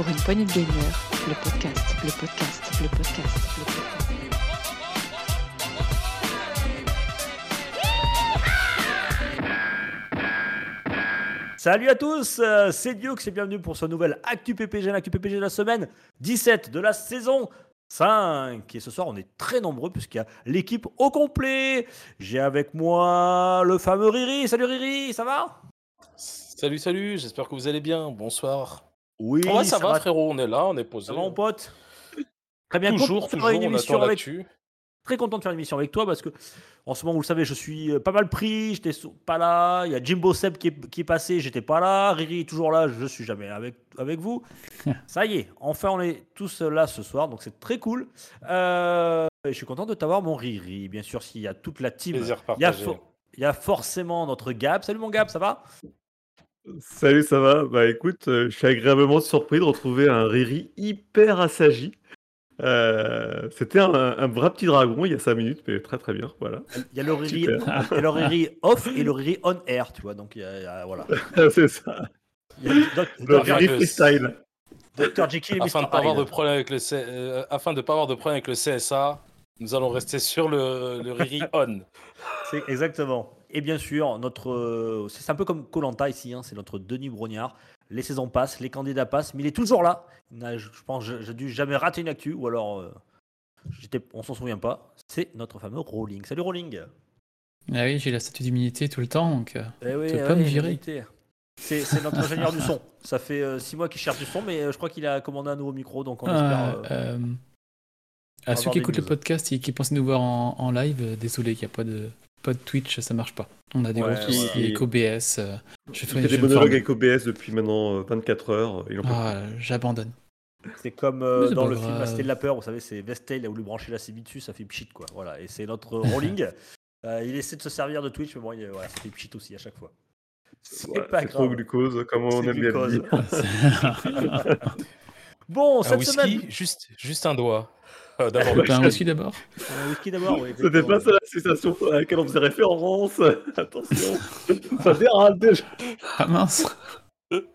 Pour une poignée de gamers, le podcast, le podcast, le podcast, le podcast. Salut à tous, euh, c'est Dioux et bienvenue pour ce nouvel Actu PPG, l'Actu PPG de la semaine 17 de la saison 5. Et ce soir, on est très nombreux puisqu'il y a l'équipe au complet. J'ai avec moi le fameux Riri. Salut Riri, ça va? Salut, salut, j'espère que vous allez bien. Bonsoir. Oui, Ouais, ça, va, frérot, on est là, on est posé. Ça va mon pote? Très bien, toujours, content de toujours, faire une on émission attend avec très content de faire une émission avec toi parce que en ce moment, vous le savez, je suis euh, pas mal pris, j'étais pas là. Il y a Jimbo Seb qui est, qui est passé, j'étais pas là. Riri est toujours là, je suis jamais avec, avec vous. Ça y est, enfin, on est tous là ce soir, donc c'est très cool. Euh, et je suis content de t'avoir, mon Riri. Bien sûr, s'il y a toute la team, il y, a il y a forcément notre Gab. Salut mon Gab, ça va? Salut, ça va? Bah écoute, euh, je suis agréablement surpris de retrouver un Riri hyper assagi. Euh, c'était un, un vrai petit dragon il y a 5 minutes, mais très très bien, voilà. Il y a le Riri, Super. il y a le Riri off et le Riri on air, tu vois. Donc, il y a- il y a- voilà. C'est ça, Il y a Doc- le Doc- Riri freestyle. Dr. Jekyll et Afin de Mr. pas avoir de Hyde. problème avec le C- euh, afin de pas avoir de problème avec le CSA, nous allons rester sur le, le Riri on. C'est exactement. Et bien sûr, notre, euh, c'est un peu comme Colanta ici, hein, c'est notre Denis Brognard. Les saisons passent, les candidats passent, mais il est toujours là. Il n'a, je pense, j'ai j'ai dû jamais rater une actu, ou alors, euh, j'étais, on s'en souvient pas. C'est notre fameux Rolling. Salut Rolling. Ah oui, j'ai la statue d'immunité tout le temps, donc euh, Eh oui, Tu peux eh pas me oui, virer. C'est, notre ingénieur du son. Ça fait euh, six mois qu'il cherche du son, mais je crois qu'il a commandé un nouveau micro, donc on ah, espère. à ceux qui écoutent le podcast et qui pensent nous voir en, en live, désolé qu'il n'y a pas de, pas de Twitch, ça marche pas. On a des Ouais, gros soucis ouais. avec OBS. euh, je fait des monologues avec OBS depuis maintenant euh, 24 heures. Ils en peuvent Ah, j'abandonne. C'est comme euh, dans le film La grave. Cité de la Peur, vous savez, c'est Vestel, il a voulu brancher la CB dessus, ça fait pchit quoi. Voilà, et c'est notre rolling. Euh, il essaie de se servir de Twitch, mais bon, il, voilà, ça fait pchit aussi à chaque fois. C'est Ouais, pas c'est trop grave. glucose, comme on aime bien le glucose. dire. Bon, Un cette whisky, semaine. juste, juste un doigt. Euh, D'abord le Pas un chien. whisky d'abord Un whisky d'abord, oui. C'était pas ça la citation à laquelle on faisait référence. Attention, ça dérape déjà. Ah mince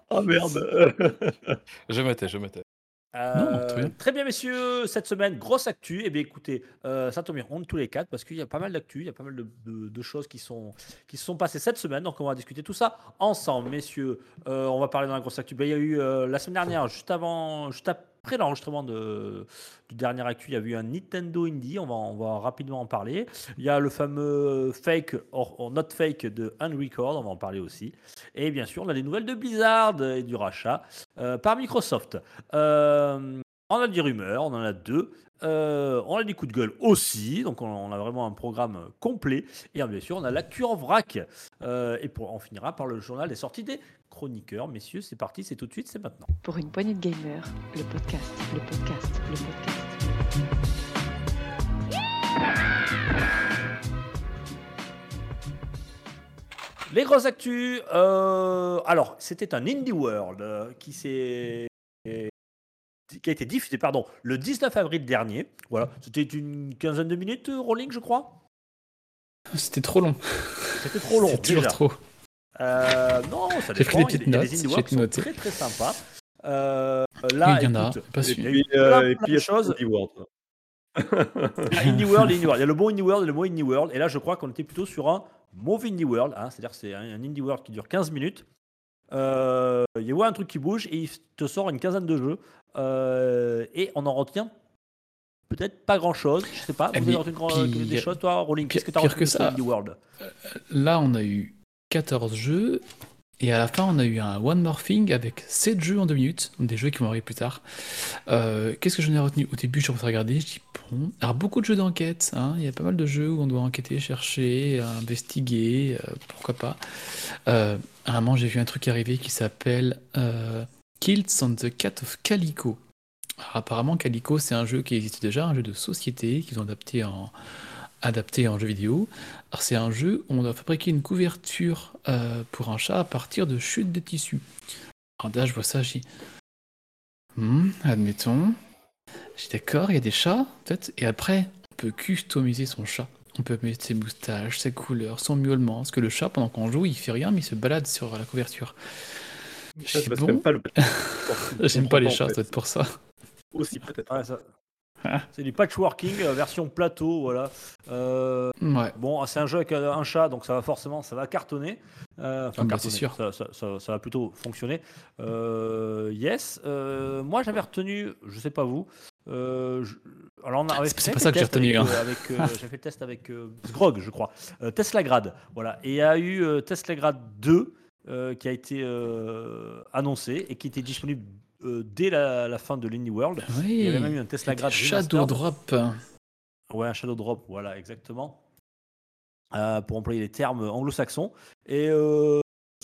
Ah merde. Je mettais, je mettais. Euh, Non, très bien. messieurs. Cette semaine, grosse actu. Eh bien, écoutez, euh, ça tombe bien, on est tous les quatre parce qu'il y a pas mal d'actu, il y a pas mal de, de- de choses qui, sont, qui se sont passées cette semaine. Donc, on va discuter tout ça ensemble, messieurs. Euh, on va parler dans la grosse actu. Ben, il y a eu euh, la semaine dernière, juste avant, juste après l'enregistrement de, du dernier actu, il y a eu un Nintendo Indie. On va, rapidement en parler. Il y a le fameux fake or, not fake de Unrecord. On va en parler aussi. Et bien sûr, on a des nouvelles de Blizzard et du rachat euh, par Microsoft. Euh, on a des rumeurs, on en a deux. Euh, on a des coups de gueule aussi, donc on, a vraiment un programme complet. Et bien sûr, on a l'actu en vrac. Et pour, on finira par le journal des sorties des chroniqueurs. Messieurs, c'est parti, c'est tout de suite, c'est maintenant. Pour une poignée de gamers, le podcast, le podcast, le podcast. Les grosses actus. euh, alors, c'était un Indie World euh, qui s'est qui a été diffusé pardon, le 19 avril dernier. Voilà, c'était une quinzaine de minutes, euh, Rolling, je crois? C'était trop long. C'était trop long. C'est toujours trop. Euh, non, ça J'ai dépend. pris il des y a- il y a petites des notes, j'ai noté. très très sympas. Euh, là, il y en a, pas Et sûr. puis, euh, et puis, il y a choses. Indie World. Ah, Indie World, Indie World. Il y a le bon Indie World et le mauvais Indie World. Et là, je crois qu'on était plutôt sur un mauvais Indie World. hein. C'est-à-dire que c'est un, Indie World qui dure 15 minutes. Euh, il y a ouais, un truc qui bouge et il te sort une quinzaine de jeux. Euh, et on en retient peut-être pas grand-chose. Je sais pas. Eh Vous bien, avez retenu des choses, toi, Rolling? Qu'est-ce que tu as retenu que ça. Indie World? Là, on a eu 14 jeux. Et à la fin, on a eu un One More Thing avec 7 jeux en 2 minutes, des jeux qui vont arriver plus tard. Euh, Qu'est-ce que j'en ai retenu Au début, je suis regarder, je dis bon. Alors, beaucoup de jeux d'enquête, hein, il y a pas mal de jeux où on doit enquêter, chercher, investiguer, euh, pourquoi pas. À un moment, j'ai vu un truc arriver qui s'appelle euh, Kills on the Cat of Calico. Alors, apparemment, Calico, c'est un jeu qui existe déjà, un jeu de société qu'ils ont adapté en, adapté en jeu vidéo. Alors, c'est un jeu où on doit fabriquer une couverture euh, pour un chat à partir de chutes de tissu. Alors là, je vois ça, j'ai Hmm, admettons. J'ai d'accord, il y a des chats, peut-être. Et après, on peut customiser son chat. On peut mettre ses moustaches, ses couleurs, son miaulement. Parce que le chat, pendant qu'on joue, il fait rien, mais il se balade sur la couverture. Parce bon. pas le J'aime pas les chats, en ça doit fait. être pour ça. Aussi, peut-être. Ouais, ça- Ah. C'est du patchworking euh, version plateau, voilà. Euh, Ouais. bon, c'est un jeu avec euh, un chat, donc ça va forcément, ça va cartonner. Euh, enfin, Ah cartonner, sûr. Ça, ça- ça- ça va plutôt fonctionner. Euh, yes. Moi, j'avais retenu, je sais pas vous. je- alors on a C'est- pas ça que j'ai retenu, hein. j'ai fait le test avec Grog, je crois. Tesla Grad, voilà. Et il y a eu Tesla Grad 2 euh, qui a été annoncé et qui était disponible euh, dès la, la fin de l'Indie World. Il y avait même eu un Tesla Grad Shadow Remastered. Drop. Ouais, un Shadow Drop, voilà, exactement. Euh, pour employer les termes anglo-saxons. Et euh,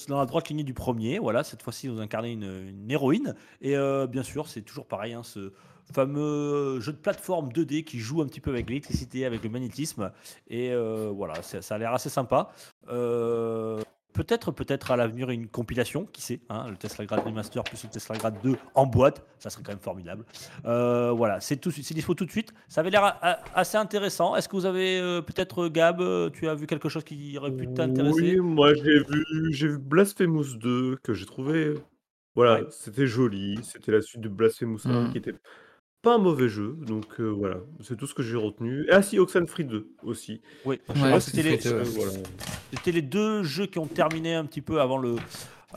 dans la droite lignée du premier. Voilà, cette fois-ci, vous incarnez une, une héroïne. Et bien sûr, c'est toujours pareil, hein, ce fameux jeu de plateforme 2D qui joue un petit peu avec l'électricité, avec le magnétisme. Et voilà, ça, ça a l'air assez sympa. Euh, Peut-être, peut-être à l'avenir une compilation, qui sait, hein, le Tesla Grad Remaster plus le Tesla Grad 2 en boîte, ça serait quand même formidable. Euh, voilà, c'est tout, c'est dispo tout de suite. Ça avait l'air a- assez intéressant. Est-ce que vous avez euh, peut-être Gab, euh, tu as vu quelque chose qui aurait pu t'intéresser? Oui, moi j'ai vu, j'ai vu Blasphemous 2 que j'ai trouvé. Voilà, Ouais. c'était joli. C'était la suite de Blasphemous 1 Mm. qui était pas un mauvais jeu. Donc euh, voilà, c'est tout ce que j'ai retenu. Et ah si, Oxenfree 2 aussi. Oui, Ouais, c'était les, euh, voilà. les deux jeux qui ont terminé un petit peu avant le.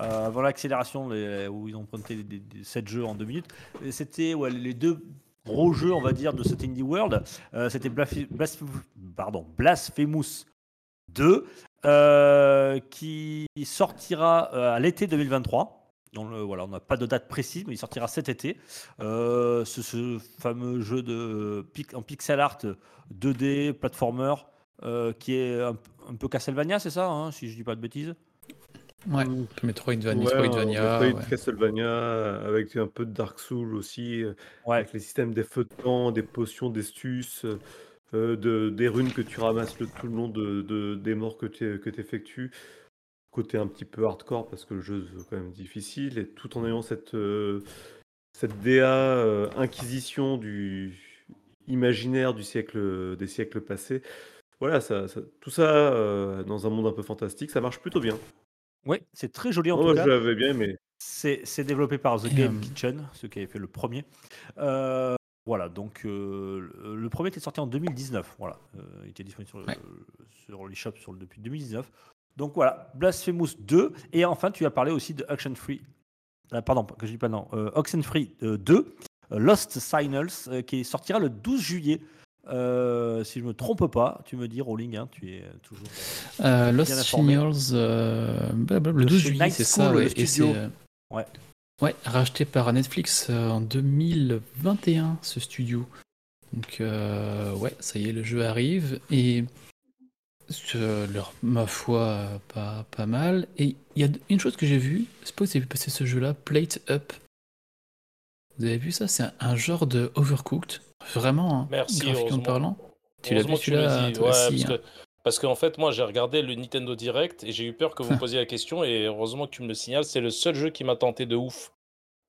euh, avant l'accélération les- où ils ont présenté des, des- 7 jeux en 2 minutes, c'était ouais, les deux gros jeux, on va dire, de cet Indie World. Euh, c'était pardon, Blasphemous 2, euh, qui sortira euh, à l'été 2023. Dans le, voilà, on n'a pas de date précise, mais il sortira cet été. Euh, ce, ce fameux jeu de, en pixel art 2D, platformer, euh, qui est un, un peu Castlevania, c'est ça, hein, si je dis pas de bêtises? Ouais. Metroidvania, Ouais, Metroidvania. un Metroid ouais. Castlevania avec un peu de Dark Souls aussi, euh, Ouais, avec les systèmes des feux de camp, des potions, des astuces, euh, de, des runes que tu ramasses le, tout le long de, de- des morts que tu que effectues. Côté un petit peu hardcore parce que le jeu est quand même difficile et tout en ayant cette, euh, cette DA euh, inquisition du imaginaire du siècle, des siècles passés. Voilà, ça, ça- tout ça euh, dans un monde un peu fantastique, ça marche plutôt bien. ouais c'est très joli en tout moi, cas. je l'avais bien aimé. C'est c'est développé par The Game euh, Kitchen, ceux qui avaient fait le premier. Euh, voilà, donc euh, le, premier était sorti en 2019. Voilà, Euh, il était disponible sur, Ouais. sur l'eShop sur le- depuis 2019. Donc voilà, Blasphemous 2. Et enfin, tu as parlé aussi de Action Free. euh, pardon, que je dis pas non. Euh, Oxenfree euh, 2, euh, Lost Signals, euh, qui sortira le 12 juillet. Euh, si je me trompe pas, tu me dis, Rolling, hein, tu es euh, toujours. Euh, Lost. Signals, euh, blablabla, le De 12 chez juillet, c'est ça. ouais, et euh, Ouais. ouais, racheté par Netflix euh, en 2021, ce studio. Donc, euh, ouais, ça y est, le jeu arrive. Et euh, leur, ma foi, pas, pas mal. Et il y a une chose que j'ai vue, c'est pas que vous avez vu passer ce jeu-là, Plate Up. Vous avez vu ça? C'est un, un genre de Overcooked. Vraiment, hein, Merci, graphiquement parlant. Tu l'as vu celui-là, Ouais, parce hein. que qu'en fait, moi, j'ai regardé le Nintendo Direct et j'ai eu peur que vous me posiez la question. Et heureusement que tu me le signales, c'est le seul jeu qui m'a tenté de ouf.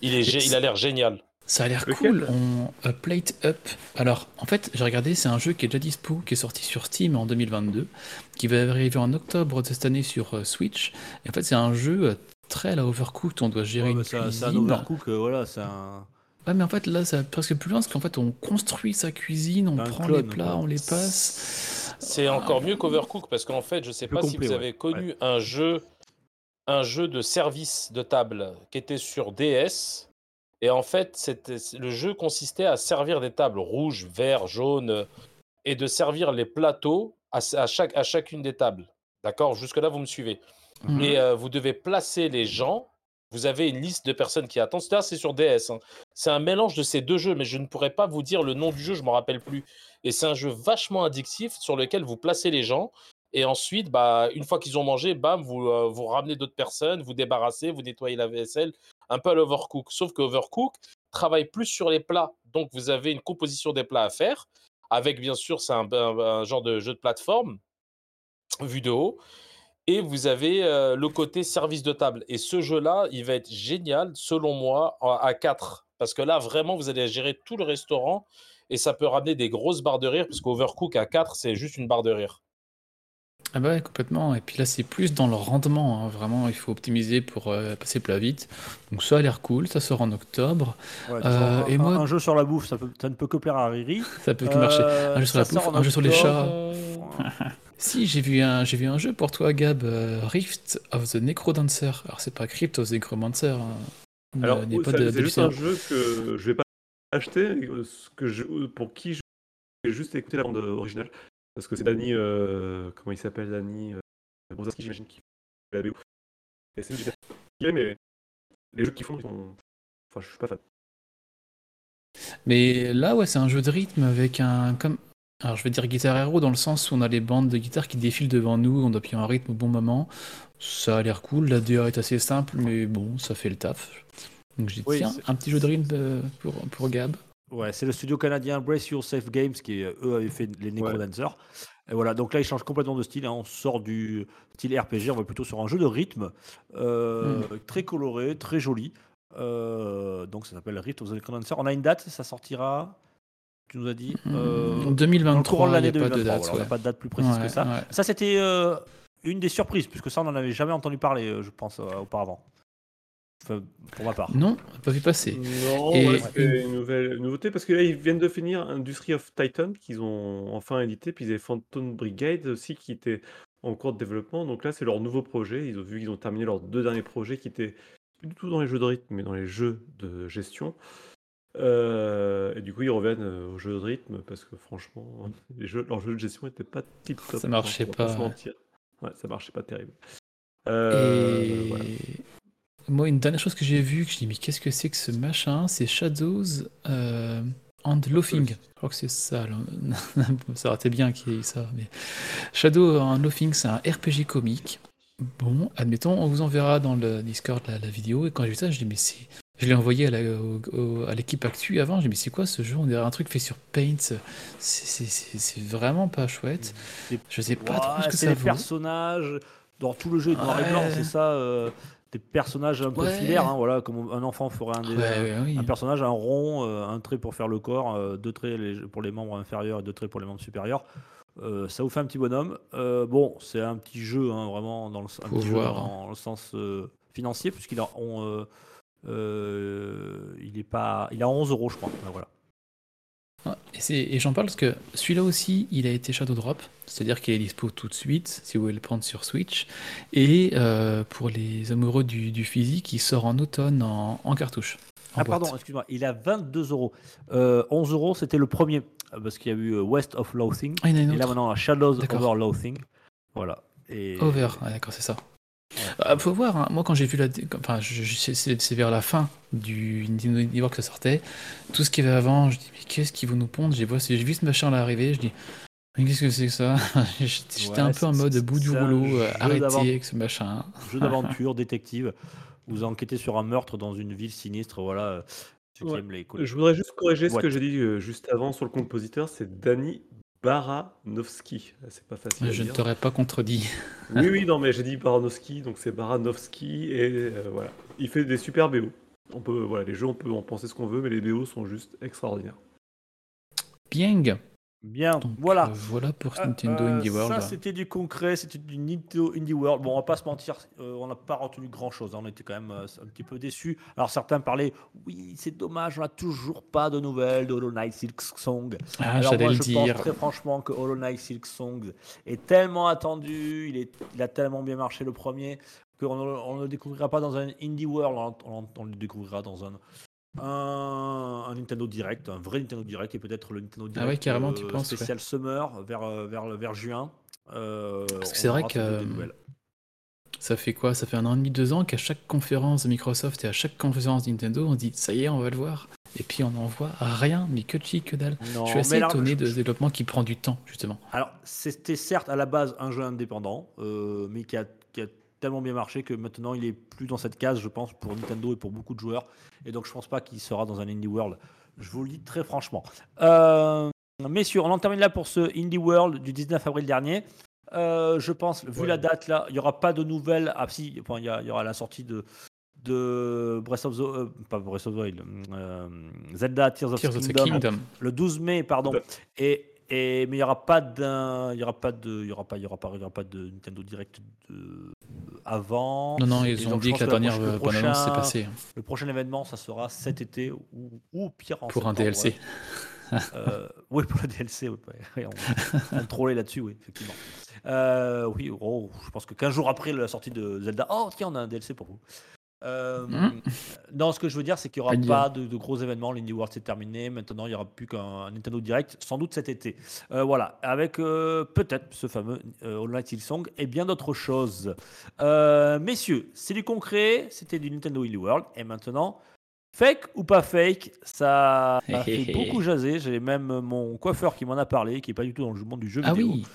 Il, est, il a l'air génial. Ça a l'air cool. On, euh, Plate Up. Alors, en fait, j'ai regardé, c'est un jeu qui est déjà dispo, qui est sorti sur Steam en 2022, qui va arriver en octobre de cette année sur euh, Switch. Et en fait, c'est un jeu euh, très à la Overcooked. On doit gérer Ouais, c'est un- overcook, euh, voilà, c'est un. Ouais, mais en fait, là, ça va presque plus loin, parce qu'en fait, on construit sa cuisine, on Un prend clone, les plats, quoi. on les passe. C'est encore mieux qu'Overcook parce qu'en fait, je sais Plus pas si vous ouais. avez connu un jeu, un jeu de service de table qui était sur DS. Et en fait, le jeu consistait à servir des tables rouges, verts, jaunes, euh, et de servir les plateaux à, à chaque, à chacune des tables. D'accord? Jusque-là, vous me suivez. Mhm. Et euh, vous devez placer les gens. Vous avez une liste de personnes qui attendent. C'est sur DS. hein. C'est un mélange de ces deux jeux, mais je ne pourrais pas vous dire le nom du jeu, je ne m'en rappelle plus. Et c'est un jeu vachement addictif sur lequel vous placez les gens. Et ensuite, bah, une fois qu'ils ont mangé, bam, vous, euh, vous ramenez d'autres personnes, vous débarrassez, vous nettoyez la vaisselle, un peu à l'overcook. Sauf que Overcook travaille plus sur les plats. Donc, vous avez une composition des plats à faire, avec bien sûr, c'est un genre de jeu de plateforme, vu de haut. Et vous avez euh, le côté service de table. Et ce jeu-là, il va être génial, selon moi, à 4. Parce que là, vraiment, vous allez gérer tout le restaurant et ça peut ramener des grosses barres de rire, parce qu'Overcook à 4, c'est juste une barre de rire. Ah bah ouais, complètement. Et puis là, c'est plus dans le rendement. hein. Vraiment, il faut optimiser pour euh, passer plat vite. Donc ça a l'air cool. Ça sort en octobre. Ouais, Euh, un, et un- moi- un jeu sur la bouffe, ça, peut- ça ne peut que plaire à Riri. Ça peut que marcher. Euh, Un jeu sur la ça sort bouffe, en un jeu sur les octobre. chats. Si, j'ai vu un, j'ai vu un jeu pour toi, Gab, euh, Rift of the Necrodancer. Alors c'est pas Crypt of the Necromancer. hein. Alors, Il n'y a oui, pas ça- de- c'est juste un jeu que je vais pas acheter, euh, ce que je, pour qui je vais juste écouter la bande originale. Parce que c'est Danny, euh, comment il s'appelle, Danny euh, Brozaski, j'imagine, qui fait la BO. Et c'est mais les jeux qu'ils font, ils sont. Enfin, je suis pas fan. Mais là, ouais, c'est un jeu de rythme avec un. Comme... Alors, je vais dire Guitar Hero dans le sens où on a les bandes de guitare qui défilent devant nous, on doit appuyer un rythme au bon moment. Ça a l'air cool, la DA est assez simple, mais bon, ça fait le taf. Donc j'ai dit, Oui, tiens, un petit jeu de rythme euh, pour, pour Gab. Ouais, c'est le studio canadien Brace Yourself Games qui, euh, eux, avaient fait les Necrodancers. Et voilà, donc là, ils changent complètement de style. hein. On sort du style RPG, on va plutôt sur un jeu de rythme, euh, très coloré, très joli. Euh, donc ça s'appelle Rift of the Necrodancer. On a une date, ça sortira, tu nous as dit euh, En dans le 2023, courant de l'année il n'y a pas 2023. de date. voilà, On n'a ouais. pas de date plus précise Ouais, que ça. ouais. Ça, c'était euh, une des surprises, puisque ça, on n'en avait jamais entendu parler, euh, je pense, euh, auparavant. Enfin, pour ma part. Non, pas vu passer. Non, Et ouais, c'est une nouvelle nouveauté parce que là ils viennent de finir Industry of Titan qu'ils ont enfin édité, puis ils avaient Phantom Brigade aussi qui était en cours de développement. Donc là c'est leur nouveau projet. Ils ont vu qu'ils ont terminé leurs deux derniers projets qui étaient plus du tout dans les jeux de rythme, mais dans les jeux de gestion. Euh, et du coup ils reviennent euh, aux jeux de rythme parce que franchement les jeux, leurs jeux de gestion n'étaient pas tip top. Ça marchait va pas, se ouais. mentir. Ouais, ça marchait pas terrible. Euh, Et voilà. Moi, une dernière chose que j'ai vue, que je dis, mais qu'est-ce que c'est que ce machin? C'est Shadows euh, and Loafing. Je crois que c'est ça. ça aurait été bien qu'il y ait eu ça. Mais... Shadow and Loafing, c'est un RPG comique. Bon, admettons, on vous enverra dans le Discord la, la vidéo. Et quand j'ai vu ça, je dis, mais c'est. Je l'ai envoyé à l'équipe Actu avant. Je dis, mais c'est quoi ce jeu? On dirait un truc fait sur Paint. C'est- vraiment pas chouette. Je sais pas Ouais, trop ce que ça les vaut. personnages dans tout le jeu noir et blanc, Ouais. c'est ça. euh, des personnages un peu Ouais. filaires, hein, voilà, comme un enfant ferait un, des- Ouais, ouais, oui. un personnage, un rond, euh, un trait pour faire le corps, euh, deux traits pour les membres inférieurs et deux traits pour les membres supérieurs. Euh, ça vous fait un petit bonhomme. Bon, c'est un petit jeu, hein, vraiment, dans le, un petit jeu dans le sens financier, puisqu'il a, on, il est pas, il a 11 euros, je crois. Voilà. Et, j'en parle parce que celui-là aussi, il a été Shadow Drop, c'est-à-dire qu'il est dispo tout de suite, si vous voulez le prendre sur Switch. Et euh, pour les amoureux du, du physique, il sort en automne en, en cartouche. en Ah boîte. pardon, excuse-moi, il a 22 euros. Euh, 11 euros, c'était le premier, euh, parce qu'il y a eu euh, West of Loathing. Ah, Et là maintenant, Shadows. Over Loathing. Voilà. Et... Over, ah, d'accord, c'est ça. Ouais. Ah, faut voir, hein. moi quand j'ai vu la. Enfin, je- je- c'est- vers la fin du Nintendo World que ça sortait. Tout ce qu'il y avait avant, je dis, mais qu'est-ce qu'ils vont nous pondre J'ai vu, ce machin là arriver, je dis, mais qu'est-ce que c'est que ça? J'étais un peu en mode bout du rouleau, arrêtez avec ce machin. Jeu d'aventure, détective. Vous enquêtez sur un meurtre dans une ville sinistre. Voilà. Ouais. les Je voudrais juste corriger ce que j'ai dit euh, juste avant sur le compositeur, c'est Danny Baranovski. Ah, C'est pas facile à Je ne t'aurais pas contredit. Oui, oui, non, mais j'ai dit Baranovski, donc c'est Baranovski, et euh, voilà. Il fait des super BO. On peut, voilà, les jeux, on peut en penser ce qu'on veut, mais les BO sont juste extraordinaires. Bien. Bien. Donc, voilà. euh, voilà pour Euh, Nintendo euh, Indie World. Ça, c'était du concret, c'était du Nintendo Indie World. Bon, on va pas se mentir, euh, on n'a pas retenu grand chose. On était quand même un petit peu déçus. Alors, certains parlaient, oui, c'est dommage, on n'a toujours pas de nouvelles de Hollow Knight Silk Song. Ah, Alors, moi, le je dire. pense très franchement que Hollow Knight Silk Song est tellement attendu, il, est, il a tellement bien marché le premier, qu'on ne, on ne le découvrira pas dans un Indie World, on, on- on le découvrira dans un. Un, un Nintendo Direct, un vrai Nintendo Direct et peut-être le Nintendo Direct Ah ouais, carrément, tu euh, penses, ouais. spécial Summer vers, euh, vers, vers juin. Euh, Parce que c'est vrai que. Ça fait quoi? Ça fait un an et demi, deux ans qu'à chaque conférence de Microsoft et à chaque conférence Nintendo, on dit ça y est, on va le voir. Et puis on n'en voit rien, mais que chi, que dalle. Non, je suis assez étonné je- de ce développement qui prend du temps, justement. Alors, c'était certes à la base un jeu indépendant, euh, mais qui a tellement bien marché que maintenant il est plus dans cette case, je pense, pour Nintendo et pour beaucoup de joueurs. Et donc, je pense pas qu'il sera dans un Indie World. Je vous le dis très franchement. Euh, messieurs, on en termine là pour ce Indie World du 19 avril dernier. Euh, je pense, vu Ouais. la date là, il n'y aura pas de nouvelles. Ah, si, enfin, il y, aura la sortie de, de Breath of the. euh, pas Breath of the Wild, euh, Zelda Tears of Tears the Kingdom le 12 mai, pardon. Et Et, mais il n'y aura pas d'un, il y aura pas de, il y aura pas, il y aura pas, il y aura pas de Nintendo Direct de, avant. Non, non, Et ils ont donc, dit que la dernière euh, bande-annonce s'est passée Le prochain événement, ça sera cet été ou, ou pire en pour un DLC. Euh, oui, pour le DLC, oui, ouais, on, on trollait là-dessus, oui, effectivement. Euh, oui, oh, je pense que 15 jours après la sortie de Zelda, oh tiens, on a un DLC pour vous. Euh, Mm. Non, ce que je veux dire, c'est qu'il n'y aura Pas de, de gros événements. L'Indie World, c'est terminé. Maintenant, il n'y aura plus qu'un Nintendo Direct, sans doute cet été. Euh, voilà, avec euh, peut-être ce fameux All Night Song et bien d'autres choses. Messieurs, c'est du concret, c'était du Nintendo Indie World. Et maintenant, fake ou pas fake, ça a fait beaucoup jaser. J'ai même mon coiffeur qui m'en a parlé, qui n'est pas du tout dans le monde du jeu Ah vidéo. oui,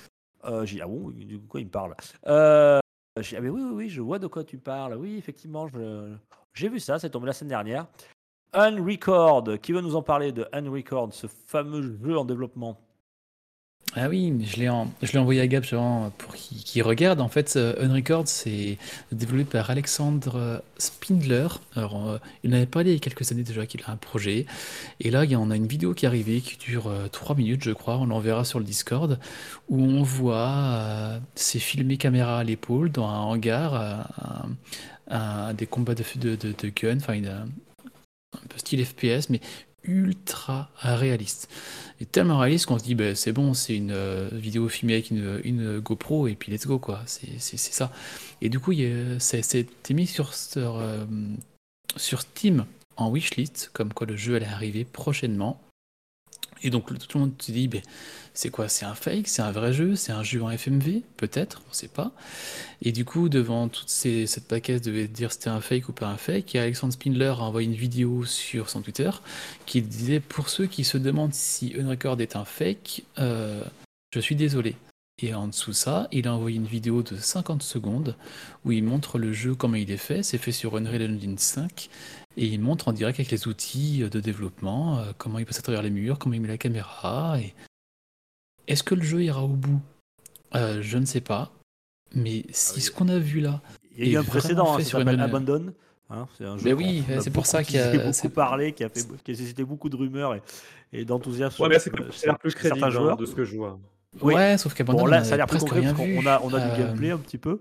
Euh, j'ai dit, ah bon, de quoi il me parle? Euh, Dit, ah mais oui, oui, oui, je vois de quoi tu parles. Oui, effectivement, j'ai vu ça, c'est tombé la semaine dernière. Unrecord, qui veut nous en parler de Unrecord, ce fameux jeu en développement? Ah oui, je l'ai envoyé à Gab pour qu'il regarde. En fait, euh, Unrecord, c'est développé par Alexandre euh, Spindler. Euh, il en avait parlé il y a quelques années déjà qu'il a un projet. Et là, il y a- une vidéo qui est arrivée qui dure euh, 3 minutes, je crois. On l'enverra sur le Discord. Où on voit, euh, c'est filmé caméra à l'épaule dans un hangar, euh, des combats de, de, de, gun, enfin, un peu style FPS, mais ultra réaliste. Et tellement réaliste qu'on se dit, bah, c'est bon, c'est une euh, vidéo filmée avec une, une GoPro et puis let's go, quoi. C'est ça. Et du coup, c'était mis sur, sur, euh, sur Steam en wishlist, comme quoi le jeu allait arriver prochainement. Et donc, tout le monde se dit, ben, c'est quoi? C'est un fake? C'est un vrai jeu? C'est un jeu en FMV Peut-être, on sait pas. Et du coup, devant toute cette paquette de dire c'était un fake ou pas un fake, a Alexandre Spindler a envoyé une vidéo sur son Twitter qui disait pour ceux qui se demandent si Unrecord est un fake, euh, je suis désolé. Et en dessous de ça, il a envoyé une vidéo de 50 secondes où il montre le jeu comment il est fait. C'est fait sur Unreal Engine 5 et il montre en direct avec les outils de développement euh, comment il passe à travers les murs, comment il met la caméra. Et... Est-ce que le jeu ira au bout? Euh, Je ne sais pas. Mais si oui. ce qu'on a vu là, Il y a eu un précédent, hein, ça sur s'appelle une- Abandon. Hein, c'est un jeu Mais qu'on- oui, c'est pour ça qui qu'il y a- beaucoup c'est- parlé, qui a, fait, qui a suscité beaucoup de rumeurs et, et d'enthousiasme. Ouais, c'est l'air plus certains crédible hein, joueurs. de ce que je vois. Oui. ouais, sauf qu'Abandon, Bon, on là, a ça a l'air plus presque concret rien a, on a Euh, du gameplay un petit peu.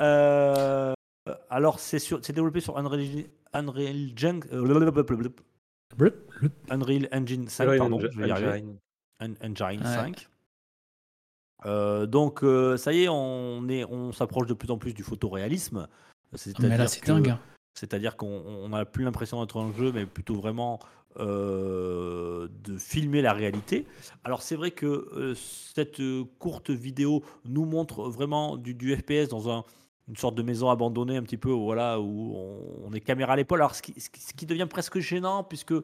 Euh, alors, c'est sur- c'est développé sur Unreal, Unreal, Gen- euh. Unreal Engine 5, Unreal pardon, Engine- je vais y arriver. Engine. Un- Engine Ouais. 5. Euh, donc, euh, ça y est, on, est, on s'approche de plus en plus du photoréalisme. Mais C'est-à-dire là, c'est dingue. C'est-à-dire qu'on n'a plus l'impression d'être un jeu, mais plutôt vraiment euh, de filmer la réalité. Alors c'est vrai que euh, cette courte vidéo nous montre vraiment du, du FPS dans un- une sorte de maison abandonnée un petit peu, voilà, où on, est caméra à l'épaule. Alors ce qui, devient presque gênant, puisque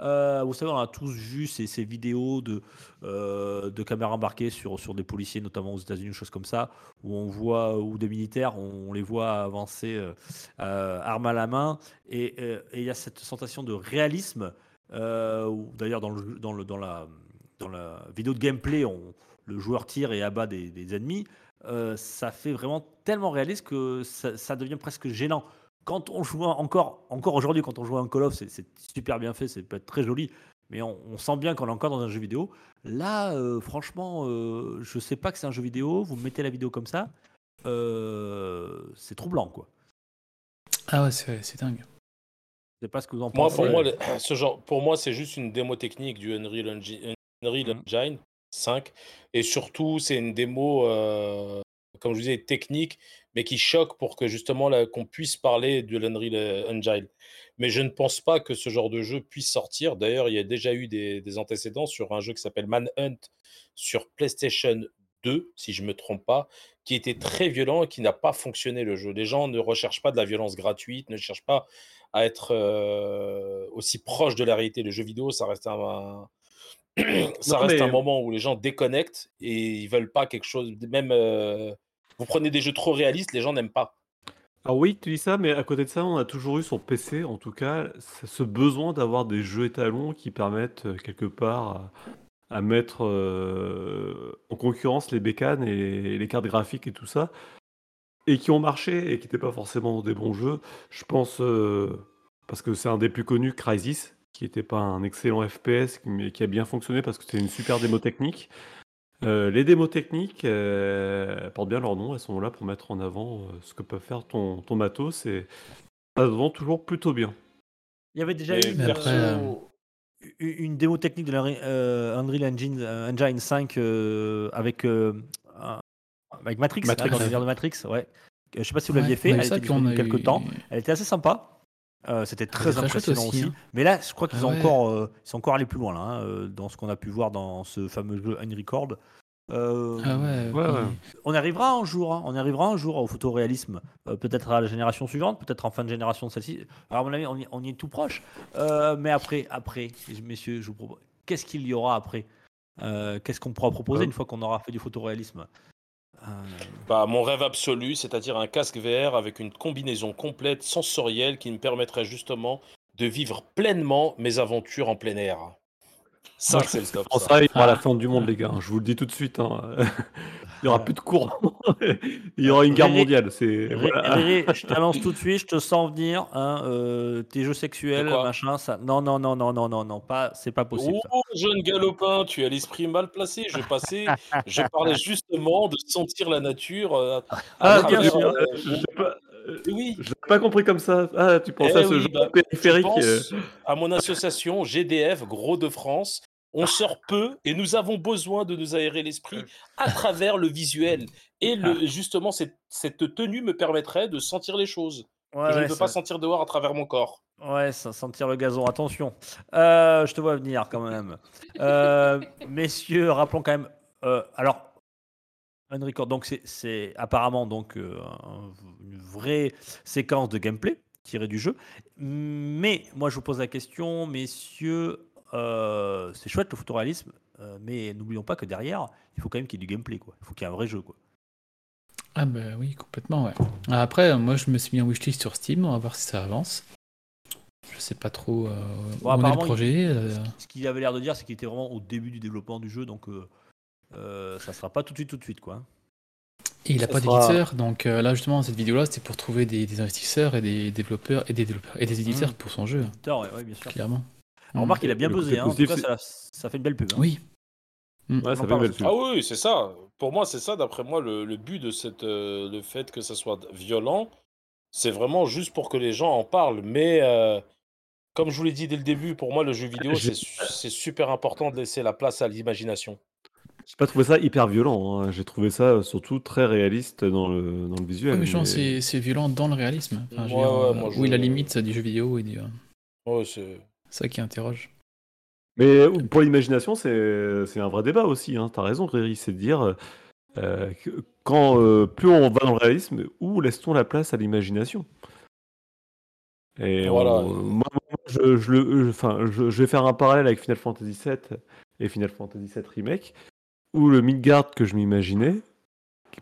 euh, vous savez, on a tous vu ces, vidéos de, euh, de caméras embarquées sur, sur des policiers, notamment aux États-Unis, choses comme ça, où on voit, ou des militaires, on, les voit avancer euh, euh, arme à la main, et il y a cette sensation de réalisme. D'ailleurs, dans, dans, dans, la, dans la vidéo de gameplay, le joueur tire et abat des ennemis. Euh, ça fait vraiment tellement réaliste que ça, ça devient presque gênant. Quand on joue encore, encore aujourd'hui, quand on joue à un Call of, c'est super bien fait, c'est peut être très joli, mais on, on sent bien qu'on est encore dans un jeu vidéo. Là, euh, franchement, euh, je sais pas que c'est un jeu vidéo. Vous mettez la vidéo comme ça, euh, c'est troublant, quoi. Ah ouais, c'est c'est dingue. Je sais pas ce que vous en Moi, pensez. pour moi, le- ce genre, pour moi, c'est juste une démo technique du Unreal Engine, Unreal. Engine 5. Et surtout, c'est une démo, comme je vous disais, technique, mais qui choque pour que justement qu'on puisse parler de l'Unreal Engine. Mais je ne pense pas que ce genre de jeu puisse sortir. D'ailleurs, il y a déjà eu des, antécédents sur un jeu qui s'appelle Manhunt sur PlayStation 2, si je ne me trompe pas, qui était très violent et qui n'a pas fonctionné le jeu. Les gens ne recherchent pas de la violence gratuite, ne cherchent pas à être aussi proche de la réalité. Le jeu vidéo, ça reste un- ça Non, reste mais- un moment où les gens déconnectent et ils veulent pas quelque chose. Même euh, vous prenez des jeux trop réalistes, les gens n'aiment pas. Alors oui, tu dis ça, mais à côté de ça, on a toujours eu sur PC, en tout cas, ce besoin d'avoir des jeux étalons qui permettent euh, quelque part à, à mettre euh, en concurrence les bécanes et les cartes graphiques et tout ça, et qui ont marché et qui n'étaient pas forcément des bons jeux. Je pense, euh, parce que c'est un des plus connus, Crysis, qui n'était pas un excellent FPS, mais qui a bien fonctionné parce que c'était une super démo technique. Euh, les démos techniques euh, portent bien leur nom, elles sont là pour mettre en avant euh, ce que peut faire ton, ton matos et ça se vend toujours plutôt bien. Il y avait déjà eu une, euh, une- démo technique de la euh, Unreal Engine, euh, Engine 5 euh, avec, euh, un- avec Matrix, Matrix, hein, dans ouais. l'univers de Matrix. Ouais. Je sais pas si vous Ouais, l'aviez on fait, elle ça, était a quelques eu- temps. Elle était assez sympa. Euh, C'était très très impressionnant aussi, aussi. hein. Mais là, je crois qu'ils Ah ont encore, euh, ils sont encore allés plus loin là, hein, euh, dans ce qu'on a pu voir dans ce fameux jeu Unrecord. Euh, Ah ouais, Ouais, puis- ouais. On arrivera un jour, hein, on arrivera un jour au photoréalisme, euh, peut-être à la génération suivante, peut-être en fin de génération de celle-ci. Alors, à mon avis, on y, on y est tout proche. Euh, mais après, après, messieurs, je vous propose, qu'est-ce qu'il y aura après? Euh, Qu'est-ce qu'on pourra proposer une fois qu'on aura fait du photoréalisme? Euh, Bah, mon rêve absolu, c'est-à-dire un casque VR avec une combinaison complète sensorielle qui me permettrait justement de vivre pleinement mes aventures en plein air. Ça, c'est le top. Ça. ça, il y aura la Ah. fin du monde, les gars. hein, Je vous le dis tout de suite. hein. Il n'y aura plus de courant. Il y aura une guerre mondiale. C'est Ré- voilà. Je t'annonce tout de suite, je te sens venir. Hein, euh, tes jeux sexuels, machin, ça. Non, non, non, non, non, non, non, pas, c'est pas possible. ça. Oh, jeune galopin, tu as l'esprit mal placé. Je passais, je parlais justement de sentir la nature. euh, Ah, bien sûr. euh, Je l'ai pas, oui. je l'ai pas compris comme ça. Ah, tu pensais Eh à ce oui, jeu bah, périphérique Je euh, pense à mon association GDF, Gros de France. On sort peu et nous avons besoin de nous aérer l'esprit à travers le visuel. Et le, justement, cette, cette tenue me permettrait de sentir les choses Ouais, que je ouais, ne peux ça- pas sentir dehors à travers mon corps. Ouais, ça sentir le gazon, attention. Euh, je te vois venir quand même. Euh, messieurs, rappelons quand même. euh, alors, Unrecord, donc c'est- apparemment donc euh, un- une vraie séquence de gameplay tirée du jeu. Mais moi, je vous pose la question, messieurs, euh, c'est chouette le photoréalisme, euh, mais n'oublions pas que derrière, il faut quand même qu'il y ait du gameplay, quoi. Il faut qu'il y ait un vrai jeu, quoi. Ah bah oui, complètement, ouais. Après, moi je me suis mis en wishlist sur Steam, on va voir si ça avance. Je sais pas trop euh, Bon, où en est le il- projet. euh, Ce qu'il avait l'air de dire, c'est qu'il était vraiment au début du développement du jeu, donc euh, euh, ça sera pas tout de suite, tout de suite, quoi. Et il a Ça pas sera- d'éditeur, donc euh, là justement cette vidéo là c'était pour trouver des, des investisseurs et des développeurs et des développeurs et des éditeurs Mm. pour son jeu, Éditeur, ouais, ouais, bien sûr. clairement. Alors, remarque, il a bien Le buzzé, hein. en tout positif, cas, ça, ça fait une belle pub. hein. Oui. Ouais, On ça en fait parle belle pub. Ah oui, c'est ça. Pour moi, c'est ça, d'après moi, le, le but de cette, euh, le fait que ça soit violent, c'est vraiment juste pour que les gens en parlent. Mais euh, comme je vous l'ai dit dès le début, pour moi, le jeu vidéo, c'est su- c'est super important de laisser la place à l'imagination. J'ai pas trouvé ça hyper violent. hein. J'ai trouvé ça euh, surtout très réaliste dans le, dans le visuel. Ouais, mais je pense mais- que c'est- violent dans le réalisme. Enfin, je veux Ouais, dire, ouais, euh, moi, où est la limite du jeu vidéo et du. Ouais, c'est... ça qui interroge. Mais pour l'imagination, c'est un vrai débat aussi. Hein. T'as raison, Riri, c'est de dire euh, que quand euh, plus on va dans le réalisme, où laisse-t-on la place à l'imagination? Et Voilà. on- moi, moi, je, je le, je- enfin, je, je vais faire un parallèle avec Final Fantasy VII et Final Fantasy VII Remake, où le Midgard que je m'imaginais,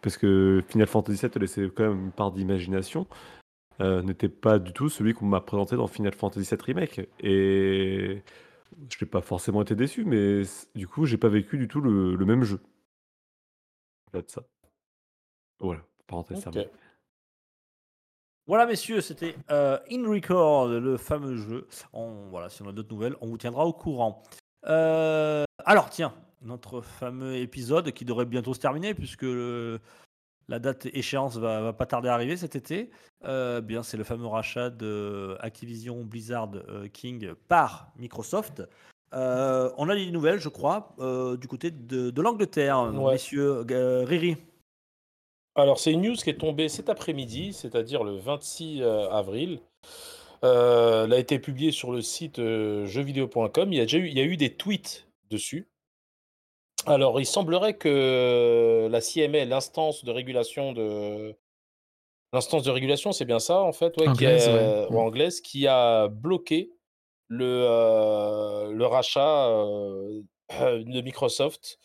parce que Final Fantasy VII laissait quand même une part d'imagination, euh, n'était pas du tout celui qu'on m'a présenté dans Final Fantasy VII Remake. Et je n'ai pas forcément été déçu, mais du coup, j'ai pas vécu du tout le, le même jeu. De ça. Voilà, parenthèse. Voilà, messieurs, c'était euh, In Record, le fameux jeu. On, voilà, si on a d'autres nouvelles, on vous tiendra au courant. Euh, alors, tiens, notre fameux épisode qui devrait bientôt se terminer, puisque le- la date échéance va, va pas tarder à arriver cet été. Euh, bien, c'est le fameux rachat de Activision Blizzard euh, King par Microsoft. Euh, on a des nouvelles, je crois, euh, du côté de, de l'Angleterre, Ouais. messieurs. Riri. Alors, c'est une news qui est tombée cet après-midi, c'est-à-dire le 26 euh, avril. Elle a été publiée sur le site jeuxvideo.com. Il y a déjà eu, il y a eu des tweets dessus. Alors, il semblerait que la CMA, l'instance de régulation de l'instance de régulation, c'est bien ça en fait, ouais, qui Anglaise, a- ouais. ou anglaise, qui a bloqué le, euh, le rachat euh, de Microsoft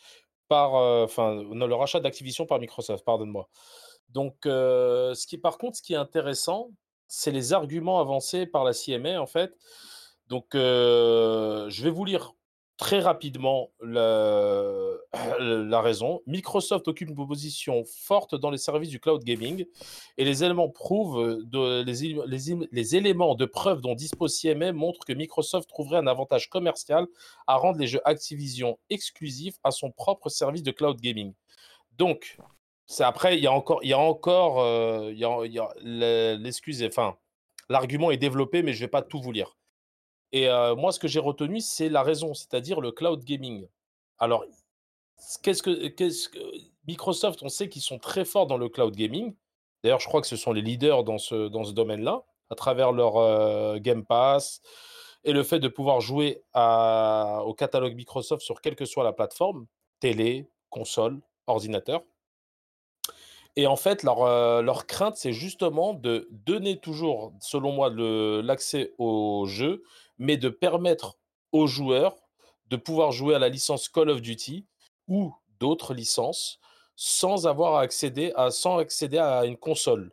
par, euh, enfin, le rachat d'Activision par Microsoft, pardonne-moi. Donc, ce qui, par contre, ce qui est intéressant, c'est les arguments avancés par la CMA, en fait. Donc, je vais vous lire très rapidement la raison. Microsoft occupe une position forte dans les services du cloud gaming et les éléments prouvent de, les, éléments de preuve dont dispose CMA montrent que Microsoft trouverait un avantage commercial à rendre les jeux Activision exclusifs à son propre service de cloud gaming. Donc, après, il y a encore, il y a encore, euh, l'argument est développé, mais je vais pas tout vous lire. Et moi, ce que j'ai retenu, c'est la raison, c'est-à-dire le cloud gaming. Alors, qu'est-ce que, Microsoft, on sait qu'ils sont très forts dans le cloud gaming. D'ailleurs, je crois que ce sont les leaders dans ce, dans ce domaine-là, à travers leur Game Pass et le fait de pouvoir jouer au catalogue Microsoft sur quelle que soit la plateforme, télé, console, ordinateur. Et en fait, leur, leur crainte, c'est justement de donner toujours, selon moi, l'accès au jeu, mais de permettre aux joueurs de pouvoir jouer à la licence Call of Duty ou d'autres licences sans avoir à accéder à, sans accéder à une console.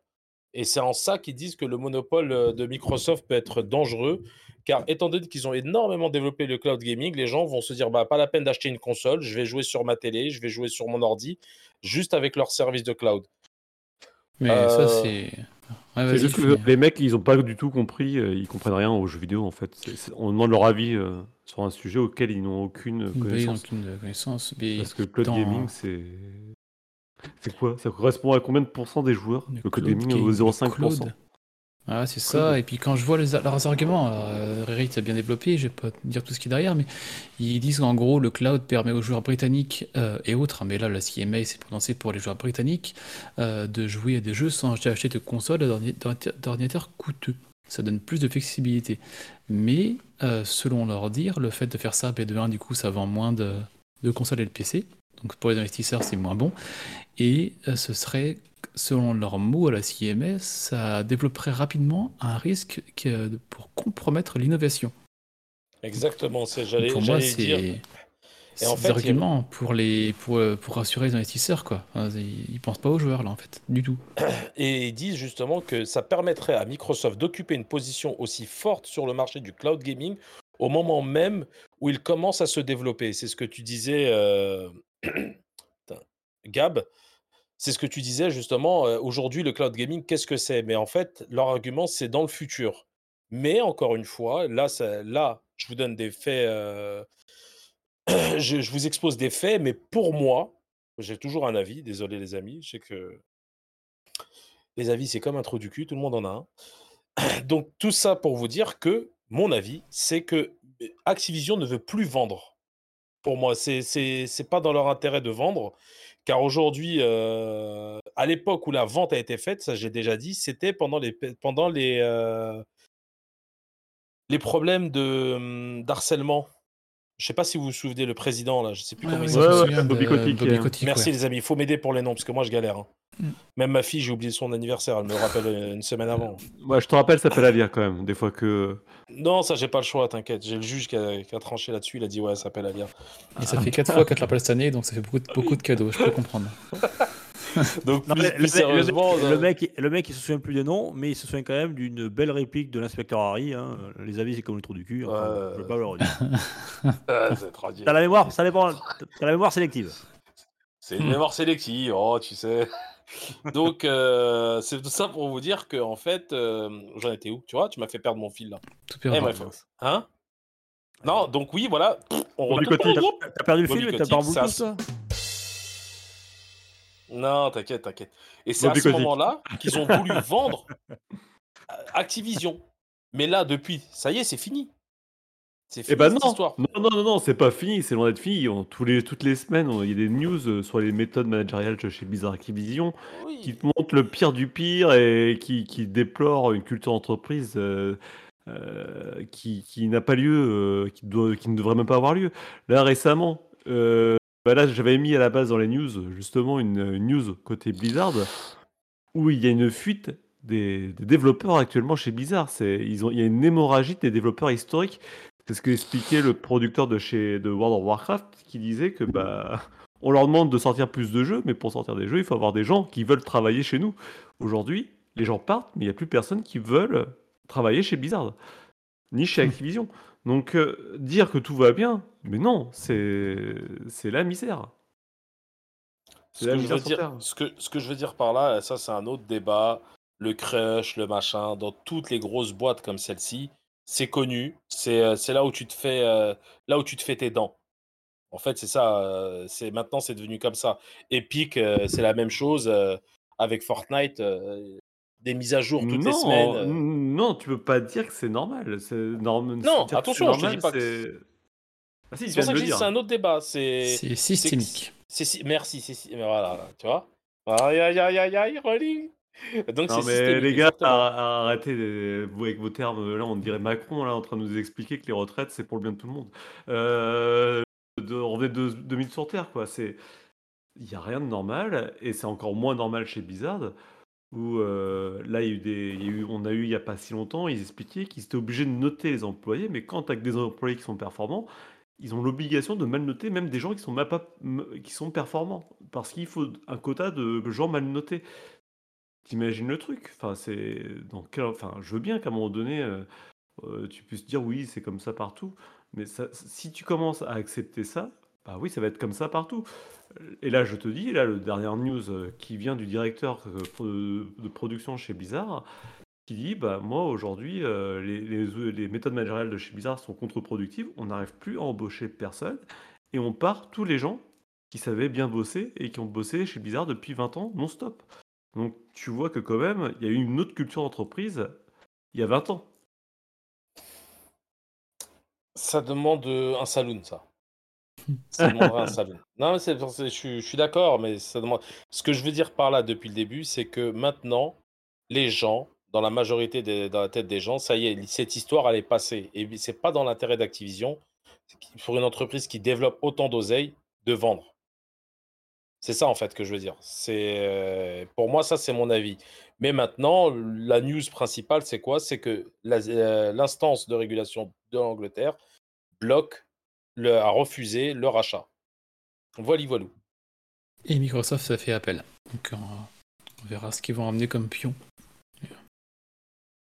Et c'est en ça qu'ils disent que le monopole euh, de Microsoft peut être dangereux, car étant donné qu'ils ont énormément développé le cloud gaming, les gens vont se dire bah pas la peine d'acheter une console, je vais jouer sur ma télé, je vais jouer sur mon ordi, juste avec leur service de cloud. Mais Euh, ça, c'est. Ouais, C'est juste que les mecs, ils ont pas du tout compris, euh, ils comprennent rien aux jeux vidéo en fait. On demande leur avis euh, sur un sujet auquel ils n'ont aucune ils n'ont connaissance. aucune connaissance. Mais Parce que le cloud dans- gaming, c'est. C'est quoi? Ça correspond à combien de pourcents des joueurs? Le cloud gaming game, au le 0,5%. Ah, c'est ça. Et puis quand je vois les, leurs arguments, euh, Riri a bien développé, je vais pas dire tout ce qui est derrière, mais ils disent qu'en gros, le cloud permet aux joueurs britanniques euh, et autres, mais là, la CMA, c'est prononcé pour les joueurs britanniques, euh, de jouer à des jeux sans acheter de console et d'ordi- d'ordi- d'ordinateurs coûteux. Ça donne plus de flexibilité. Mais euh, selon leur dire, le fait de faire ça, ben, de 1, du coup, ça vend moins de, de consoles et de PC. Donc pour les investisseurs, c'est moins bon. Et ce serait, selon leurs mots à la CMS, ça développerait rapidement un risque que- pour compromettre l'innovation. Exactement, c'est j'allais Pour moi, c'est en des fait, a- arguments pour, les, pour, pour rassurer les investisseurs. Quoi. Enfin, Ils, ils pensent pas aux joueurs, là, en fait, du tout. Et ils disent justement que ça permettrait à Microsoft d'occuper une position aussi forte sur le marché du cloud gaming au moment même où il commence à se développer. C'est ce que tu disais, euh, Gab. C'est ce que tu disais justement. Aujourd'hui, le cloud gaming, qu'est-ce que c'est? Mais en fait, leur argument, c'est dans le futur. Mais encore une fois, là, là je vous donne des faits. je, vous expose des faits, mais pour moi, j'ai toujours un avis. Désolé, les amis. Je sais que les avis, c'est comme un trou du cul, tout le monde en a un. Donc, tout ça pour vous dire que mon avis, c'est que Activision ne veut plus vendre. Pour moi, c'est pas dans leur intérêt de vendre, car aujourd'hui, euh, à l'époque où la vente a été faite, ça j'ai déjà dit, c'était pendant les pe- pendant les euh, les problèmes de hum, d'harcèlement. Je sais pas si vous vous souvenez le président là, je sais plus Ouais, comment il ouais, Ouais, s'appelle. ouais, souviens Bobby de Kotick, Bobby euh, Kotick, Merci ouais. les amis, il faut m'aider pour les noms parce que moi je galère. hein. Mm. Même ma fille, j'ai oublié son anniversaire, elle me le rappelle euh, une semaine avant. Moi, je te rappelle, ça s'appelle Avia quand même. Des fois que. Non, ça j'ai pas le choix, t'inquiète. J'ai le juge qui a, qui a tranché là-dessus, il a dit ouais, ça s'appelle Avia. Et ça fait 4 fois qu'elle te l'appelle cette année, donc ça fait beaucoup de, beaucoup de cadeaux, je peux comprendre. Donc Non, plus, mais plus le, mec, le, mec, euh, le, mec, le mec, il se souvient plus des noms, mais il se souvient quand même d'une belle réplique de l'inspecteur Harry. hein. Les avis, c'est comme le trou du cul. enfin, Ouais. je vais pas le redire. ah. T'as la mémoire, ça dépend. T'as la mémoire sélective. C'est une mémoire sélective, oh, tu sais. Donc, euh, c'est tout ça pour vous dire que, en fait, euh, j'en étais où Tu vois, tu m'as fait perdre mon fil là. Tout Eh, bref. Hein? Non, donc oui, voilà. On groupe. T'as perdu le film et t'as pas en ça Non, t'inquiète, t'inquiète. Et c'est à ce moment-là qu'ils ont voulu vendre euh, Activision. Mais là, depuis, ça y est, c'est fini. C'est fini Eh ben cette non, histoire. non, non, non, non, c'est pas fini, c'est loin d'être fini. On- tous les, toutes les semaines, il y a des news euh, sur les méthodes managériales chez Blizzard Activision Oui. qui te montrent le pire du pire et qui, qui déplorent une culture d'entreprise euh, euh, qui, qui n'a pas lieu, euh, qui, doit, qui ne devrait même pas avoir lieu. Là, récemment, euh, bah là, j'avais mis à la base dans les news, justement, une, une news côté Blizzard où il y a une fuite des, des développeurs actuellement chez Blizzard. Ils ont, il y a une hémorragie des développeurs historiques. C'est ce que expliquait le producteur de chez de World of Warcraft, qui disait que bah on leur demande de sortir plus de jeux, mais pour sortir des jeux, il faut avoir des gens qui veulent travailler chez nous. Aujourd'hui, les gens partent, mais il n'y a plus personne qui veulent travailler chez Blizzard, ni chez Activision. Donc euh, dire que tout va bien, mais non, c'est c'est la misère. Ce que, je veux dire, ce, que, ce que je veux dire par là, ça c'est un autre débat, le crush, le machin, dans toutes les grosses boîtes comme celle-ci, c'est connu, c'est euh, c'est là où tu te fais euh, là où tu te fais tes dents. En fait, c'est ça, euh, c'est maintenant c'est devenu comme ça. Epic, euh, c'est la même chose euh, avec Fortnite, des mises à jour toutes les semaines. Non, euh. non, tu peux pas dire que c'est normal. C'est norm- Non, attention, je te dis pas que c'est. Ah si, C'est pour ça que je dis c'est un autre débat, c'est systémique. c'est merci, c'est voilà, tu vois. Aïe aïe aïe aïe aïe, rolling. Donc Non mais les gars, arrêtez de- vous avec vos termes. Là, on dirait Macron là en train de nous expliquer que les retraites c'est pour le bien de tout le monde. Euh, de, on deux minutes sur terre quoi. C'est, il y a rien de normal et c'est encore moins normal chez Blizzard où euh, là il y a eu des, y a on a eu il y a pas si longtemps, ils expliquaient qu'ils étaient obligés de noter les employés, mais quand tu as des employés qui sont performants, ils ont l'obligation de mal noter même des gens qui sont pas, qui sont performants parce qu'il faut un quota de gens mal notés. T'imagines le truc? Enfin, dans quel enfin, je veux bien qu'à un moment donné, heu heu, tu puisses dire: «Oui, c'est comme ça partout», mais si tu commences à accepter ça, bah oui, ça va être comme ça partout. Et là, je te dis, là, le dernière news, heu, qui vient du directeur, pro de production chez Blizzard, qui dit: «Bah, moi, aujourd'hui, heu, les méthodes managériales de chez Blizzard sont contre-productives. On n'arrive plus à embaucher personne et on part tous les gens qui savaient bien bosser et qui ont bossé chez Blizzard depuis 20 ans non-stop». Donc tu vois que quand même, il y a eu une autre culture d'entreprise il y a 20 ans. Ça demande euh, un saloon, ça. Non, je, suis- d'accord, mais. Ce que je veux dire par là depuis le début, c'est que maintenant, les gens, dans la majorité des, dans la tête des gens, ça y est, cette histoire, elle est passée. Et c'est pas dans l'intérêt d'Activision, pour une entreprise qui développe autant d'oseille, de vendre. C'est ça en fait que je veux dire. C'est euh, pour moi ça c'est mon avis. Mais maintenant la news principale c'est quoi? C'est que euh, l'instance de régulation de l'Angleterre bloque le, a refusé le rachat. Voilà, voilou. Et Microsoft, ça fait appel. Donc, on, on verra ce qu'ils vont emmener comme pion.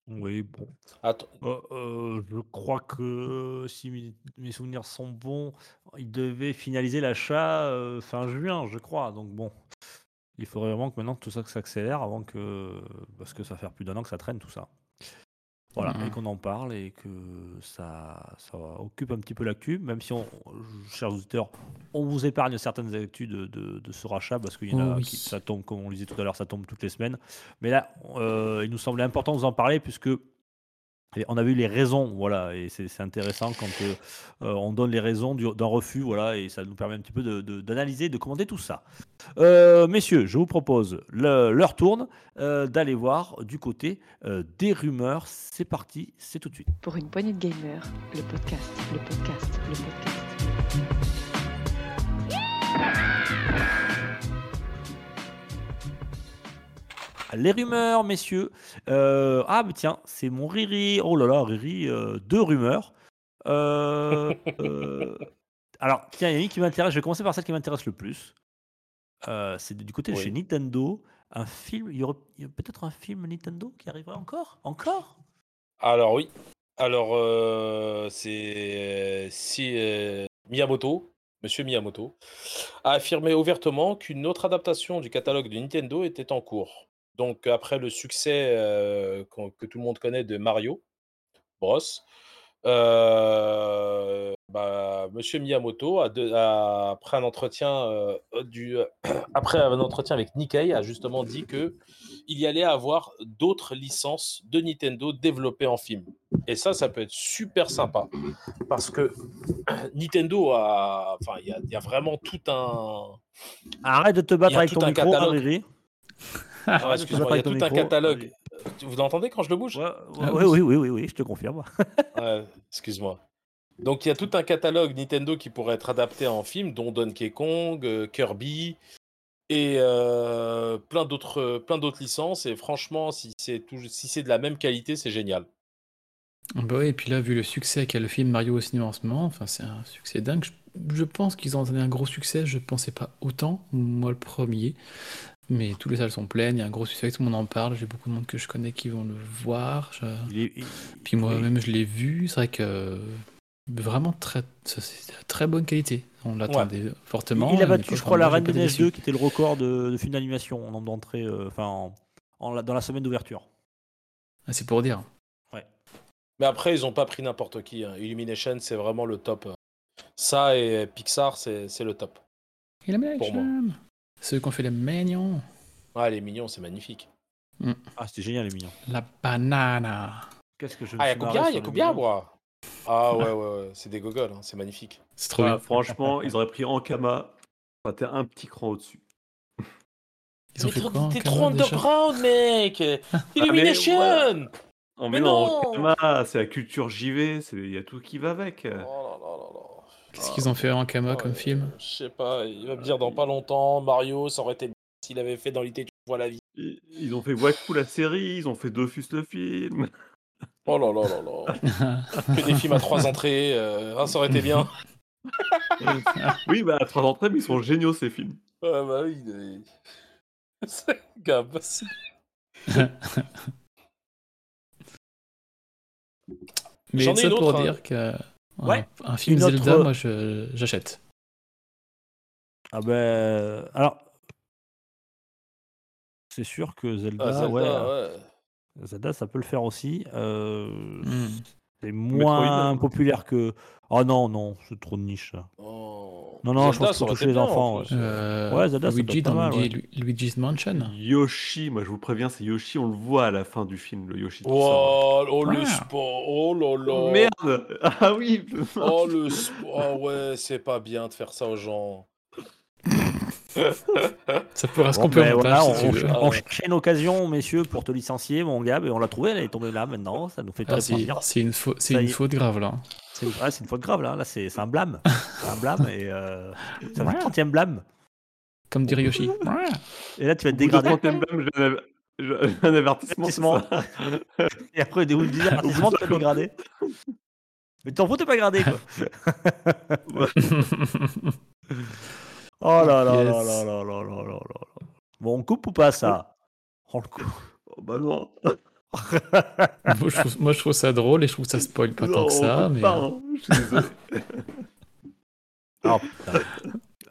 Oui, bon. Attends, Euh, euh, je crois que si mes, souvenirs sont bons, il devait finaliser l'achat euh, fin juin, je crois. Donc bon, il faudrait vraiment que maintenant tout ça que s'accélère avant que parce que ça va faire plus d'un an que ça traîne tout ça. Voilà, et Mhm. qu'on en parle et que ça, ça occupe un petit peu l'actu, même si on, chers auditeurs, on vous épargne certaines actus de, de- de ce rachat parce qu'il y en a Oh oui. qui ça tombe, comme on le disait tout à l'heure, ça tombe toutes les semaines. Mais là, euh, il nous semblait important de vous en parler puisque on a vu les raisons, voilà, et c'est intéressant quand euh, euh, on donne les raisons du- d'un refus, voilà, et ça nous permet un petit peu de- de- d'analyser, de, commenter tout ça. Euh, messieurs, je vous propose, l'heure tourne, d'aller voir du côté des rumeurs. C'est parti, c'est tout de suite. Pour une poignée de gamers, le podcast, le podcast, le podcast. Les rumeurs, messieurs. Euh, ah, mais tiens, c'est mon Riri. Oh là là, Riri, euh, deux rumeurs. Euh, alors, tiens, il y en a une qui m'intéresse. Je vais commencer par celle qui m'intéresse le plus. C'est du côté de Oui. chez Nintendo. Un film, il y aurait, il y a peut-être un film Nintendo qui arriverait encore? Encore? Alors oui. Alors c'est si Miyamoto, Monsieur Miyamoto, a affirmé ouvertement qu'une autre adaptation du catalogue de Nintendo était en cours. Donc après le succès euh, que tout le monde connaît de Mario Bros, euh, bah, Monsieur Miyamoto a, de- a- après un entretien euh, du après un entretien avec Nikkei a justement dit que il y allait avoir d'autres licences de Nintendo développées en film. Et ça, ça peut être super sympa. Parce que Nintendo a. Enfin, il y, y a vraiment tout un. Arrête de te battre avec ton micro. Ah, te excuse-moi, il y a tout un micro. catalogue. Vous l'entendez quand je le bouge Ouais, ouais, Ah oui, oui. oui, oui, oui, oui, je te confirme. Ouais, Excuse-moi. Donc il y a tout un catalogue Nintendo qui pourrait être adapté en film, dont Donkey Kong, euh, Kirby et euh, plein d'autres plein d'autres licences. Et franchement, si c'est tout- si c'est de la même qualité, c'est génial. Bah ouais, et puis là, vu le succès qu'a le film Mario au cinéma en ce moment, enfin, c'est un succès dingue. Je, je pense qu'ils ont donné un gros succès. Je pensais pas autant, moi le premier. Mais toutes les salles sont pleines, il y a un gros succès, tout le monde en parle. J'ai beaucoup de monde que je connais qui vont le voir. Je- Il est- il- Puis moi-même, je l'ai vu. C'est vrai que vraiment très, ça, c'est de très bonne qualité. On l'attendait fortement. il a battu, je crois, la Reine des Neiges déçu. 2, qui était le record de, de film d'animation en nombre d'entrées, euh, enfin, en- en la- dans la semaine d'ouverture. Ah, c'est pour dire. Mais après, ils ont pas pris n'importe qui. hein. Illumination, c'est vraiment le top. Ça et Pixar, c'est le top. Pour moi. Ceux qui ont fait les mignons. Ah, les mignons, c'est magnifique. Ah, c'était génial, les mignons. La banana. Qu'est-ce que je me Ah, Yakubia, Yakubia, moi. Ah ouais, ouais, ouais. c'est des gogoles, hein, c'est magnifique. C'est trop Ah, bien. franchement, ils auraient pris Ankama. Enfin, t'es un petit cran au-dessus. Ils ont Mais fait trop- quoi T'es trop underground, mec Ah, mais Illumination ouais. Oh, mais, Mais non, non Ankama, c'est la culture JV, il y a tout qui va avec. Oh là là là là. Qu'est-ce qu'ils ont fait en Kama Ouais, comme film Je sais pas, il va me dire dans pas longtemps, Mario, ça aurait été bien s'il avait fait dans l'idée tu vois la vie. Ils ils ont fait Wakfu la série, ils ont fait Dofus le film. Oh là là là là. que des films à trois entrées, euh, ah, ça aurait été bien. oui, bah à trois entrées, mais ils sont géniaux ces films. Ouais, bah oui. mais- C'est Gab. Mais J'en ai ça une pour hein. dire que Ouais. un, un film Une autre- Zelda, moi je- j'achète. Ah ben, alors, c'est sûr que Zelda, Ah, Zelda, ouais, ouais. Zelda, ça peut le faire aussi. Euh, Hmm. C'est moins Metroid. populaire que. Oh non, non, c'est trop de niche. ça. Oh. Non, non, je pense qu'il ça toucher les en enfants. Euh, Ouais, Zelda, Luigi dans mal, ouais. Luigi's Mansion. Yoshi, moi je vous préviens, c'est Yoshi, on le voit à la fin du film, le Yoshi. Oh, oh, le Ah. sport, oh là là. Merde Ah oui Oh le sport, ah ouais, c'est pas bien de faire ça aux gens. Ça pourra se Bon, couper ben en voilà, montage si on. Ah on occasion, messieurs, pour te licencier, mon Gab, et on l'a trouvé, elle est tombée là maintenant, ça nous fait Ah, très c'est plaisir. c'est une, faute- c'est une grave là. C'est ouais, une faute grave là, là c'est un blâme. C'est un blâme, et euh, ça fait le 30 blâme. Comme dirait Yoshi. Et là, tu vas te dégrader. 30e blâme, j'ai un avertissement. Avertissement. Et après, au bout de 10 avertissements, tu vas te dégrader. Mais t'en fous, t'es pas gradé, quoi. Oh là là, yes. là là là là là là là Bon, on coupe ou pas ça? On le coupe. Oh bah non. moi, je trouve, moi, je trouve, ça drôle et je trouve que ça spoil pas non, tant que ça. Mais... Hein. Hein, je suis désolé. oh,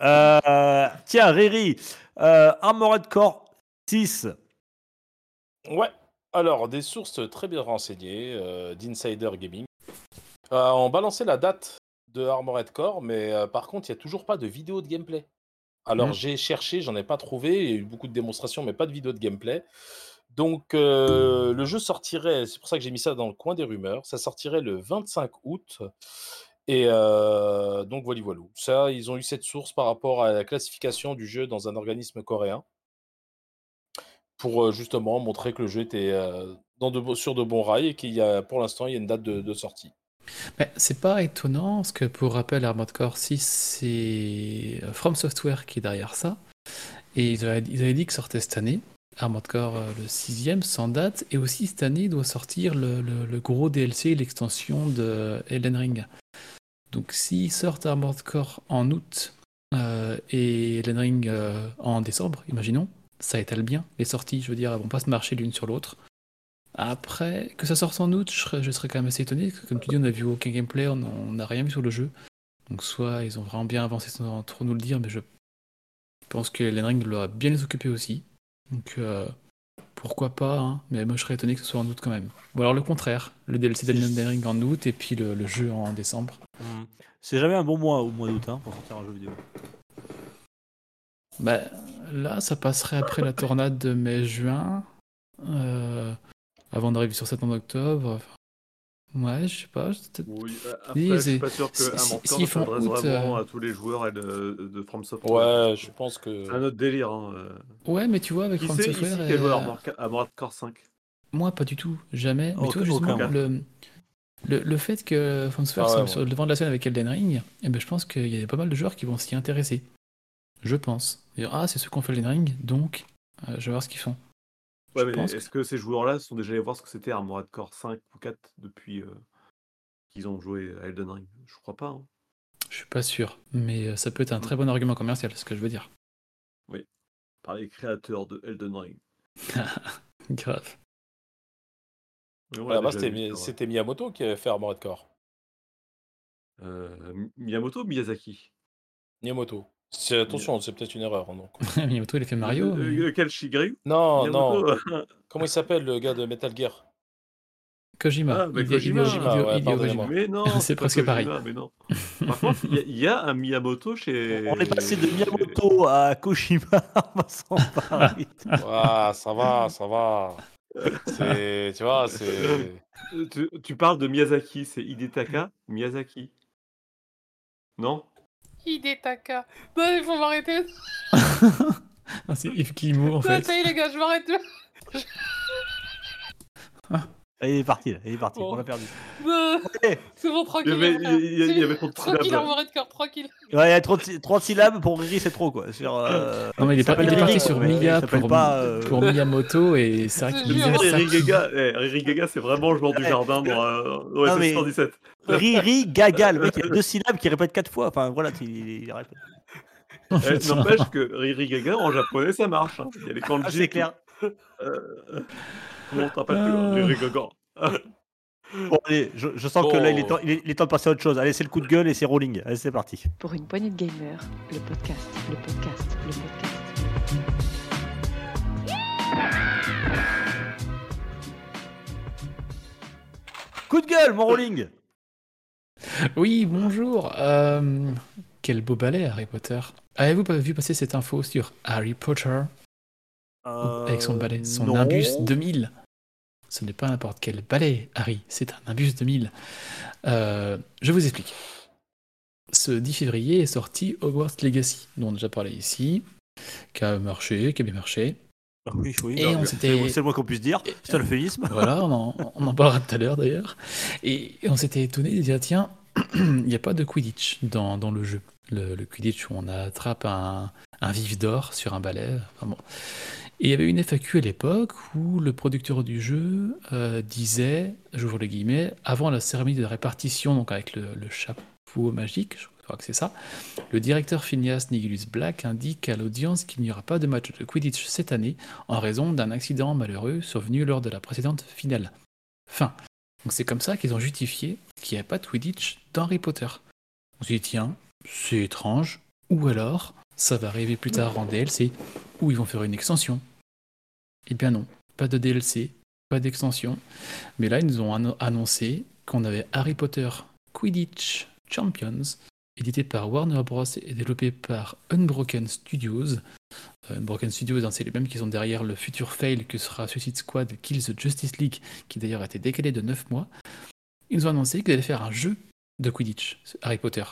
euh, tiens, Riri, euh, Armored Core 6. Ouais, alors des sources très bien renseignées euh, d'Insider Gaming euh, ont balancé la date de Armored Core, mais euh, par contre, il n'y a toujours pas de vidéo de gameplay. Alors, Mhm. j'ai cherché, j'en ai pas trouvé. Il y a eu beaucoup de démonstrations, mais pas de vidéo de gameplay. Donc, euh, le jeu sortirait, c'est pour ça que j'ai mis ça dans le coin des rumeurs, ça sortirait le 25 août. Et euh, donc, voilà, voilà. Ça, ils ont eu cette source par rapport à la classification du jeu dans un organisme coréen pour euh, justement montrer que le jeu était dans de, bo- sur de bons rails et qu'il y a pour l'instant il y a une date de, de sortie. Mais c'est pas étonnant, parce que pour rappel, Armored Core 6, c'est euh, From Software qui est derrière ça. Et ils avaient, dit que sortait cette année. Armored Core, euh, le sixième, sans date. Et aussi, cette année, doit sortir le, gros DLC, l'extension de Elden Ring. Donc, s'ils sortent Armored Core en août euh, et Elden Ring en décembre, imaginons, ça étale bien les sorties. Je veux dire, elles vont pas se marcher l'une sur l'autre. Après, que ça sorte en août, je serais, je serais quand même assez étonné. parce que Comme tu dis, on a vu aucun gameplay, on n'a rien vu sur le jeu. Donc soit ils ont vraiment bien avancé sans trop nous le dire, mais je pense que Elden Ring l'aurait bien les occuper aussi. Donc euh, pourquoi pas, hein. mais moi je serais étonné que ce soit en août quand même. Ou alors le contraire, le DLC d'Elden Ring en août et puis le, le jeu en décembre. C'est jamais un bon mois au mois d'août hein, pour sortir un jeu vidéo. Bah, là, ça passerait après la tornade de mai-juin, euh, avant d'arriver sur septembre octobre. Ouais, je sais pas. Oui, euh, après, Oui, je suis pas sûr que si- un si- mentor s'ils font s'adresse vraiment euh, à tous les joueurs et de, de From Software. Ouais, je pense que. C'est un autre délire. Hein. euh. Ouais, mais tu vois, avec Qui From c'est ici qui Software, a joué à Armored- à Armored Core 5 Moi, pas du tout, jamais. Mais Aucun- toi, justement, le, le, le fait que From Software Ah soit ouais. sur le devant de la scène avec Elden Ring, eh ben, je pense qu'il y a pas mal de joueurs qui vont s'y intéresser. Je pense. Dire, ah, c'est ceux qui ont fait Elden Ring, donc euh, je vais voir ce qu'ils font. Ouais, mais est-ce que... ces joueurs-là sont déjà allés voir ce que c'était Armored Core 5 ou 4 depuis euh, qu'ils ont joué à Elden Ring? Je crois pas. hein. Je suis pas sûr, mais euh, ça peut être un très bon argument commercial, c'est ce que je veux dire. Par les créateurs de Elden Ring. Grave. Vrai. c'était Miyamoto qui avait fait Armored Core. Euh, Miyamoto ou Miyazaki? Miyamoto. C'est- Attention, c'est peut-être une erreur. donc. Miyamoto, il a fait Mario. Euh, mais- euh, Shigeru? Non, non. Comment il s'appelle le gars de Metal Gear? Kojima. Ah, bah, Kojima. Hideo- Kojima, Hideo- ouais, Hideo pardonnez-moi. Kojima. Mais non, C'est presque pareil. Mais non. Par contre, il y a- il y, a un Miyamoto chez. On est passé de Miyamoto à Kojima en passant par vite. Ah, ça va, ça va. C'est, tu vois, c'est. Euh, Tu, tu parles de Miyazaki, c'est Hidetaka Miyazaki Non? Hidetaka. Non, il faut m'arrêter. Ah, c'est Yves Guillemot, en Non, fait. ça y est, les gars, je m'arrête. Il est parti, là, il est parti, Bon. on l'a perdu. Ouais, C'est bon, Il y tranquille. avait, mon frère. il y- il y avait trop de Tranquille, syllabes. on m'arrête cœur, tranquille. il y a trop de, trop de syllabes pour Riri, c'est trop quoi. Sur, euh, Non, mais il est, pas- s'appelle il est parti Riri, sur mais il s'appelle pour, pas, euh, pour Miyamoto et c'est vrai qu'il jure, disait ça. Riri Gaga, eh, Gaga, c'est vraiment le joueur du jardin dans, euh, Non, mais- 117. Riri Gaga, le mec il y a deux syllabes qui répète quatre fois. Enfin voilà, il, il répète. Eh, N'empêche que Riri Gaga en japonais ça marche. hein. Il y a les kanji. Ah, c'est clair. Comment on t'appelle Ah. plus Riri Gaga Bon, allez, je, je sens que là il est, temps, il, est, il est temps de passer à autre chose. Allez, c'est le coup de gueule et c'est rolling. Allez, c'est parti. Pour une poignée de gamers, le podcast, le podcast, le podcast. Coup de gueule, mon rolling Oui, bonjour. Euh, quel beau ballet, Harry Potter. Avez-vous pas vu passer cette info sur Harry Potter? Avec son balai, son Euh, non. Nimbus 2000 Ce n'est pas n'importe quel balai, Harry, c'est un Nimbus 2000. Euh, je vous explique. Ce 10 février est sorti Hogwarts Legacy, dont on a déjà parlé ici, qui a marché, qui a bien marché. Ah Oui, oui. Et non, on c'est- s'était- C'est le moins qu'on puisse dire. C'est un euphémisme. Voilà, on en, on en parlera tout à l'heure d'ailleurs. Et, et on s'était étonné de dire tiens, il n'y a pas de Quidditch dans, dans le jeu. Le, le Quidditch où on attrape un, un vif d'or sur un balai. Enfin bon. Et il y avait une FAQ à l'époque où le producteur du jeu euh, disait, j'ouvre les guillemets, avant la cérémonie de répartition, donc avec le, chapeau magique, je crois que c'est ça, le directeur Phineas Nigilus Black indique à l'audience qu'il n'y aura pas de match de Quidditch cette année en raison d'un accident malheureux survenu lors de la précédente finale. Fin. Donc c'est comme ça qu'ils ont justifié qu'il n'y avait pas de Quidditch dans Harry Potter. On s'est dit, tiens, c'est étrange, ou alors ça va arriver plus tard en DLC, ou ils vont faire une extension. Eh bien non, pas de DLC, pas d'extension. Mais là, ils nous ont anno- annoncé qu'on avait Harry Potter Quidditch Champions, édité par Warner Bros. et développé par Unbroken Studios. Euh, Unbroken Studios, hein, c'est les mêmes qui sont derrière le futur fail que sera Suicide Squad Kills the Justice League, qui d'ailleurs a été décalé de 9 mois. Ils nous ont annoncé qu'ils allaient faire un jeu de Quidditch, Harry Potter.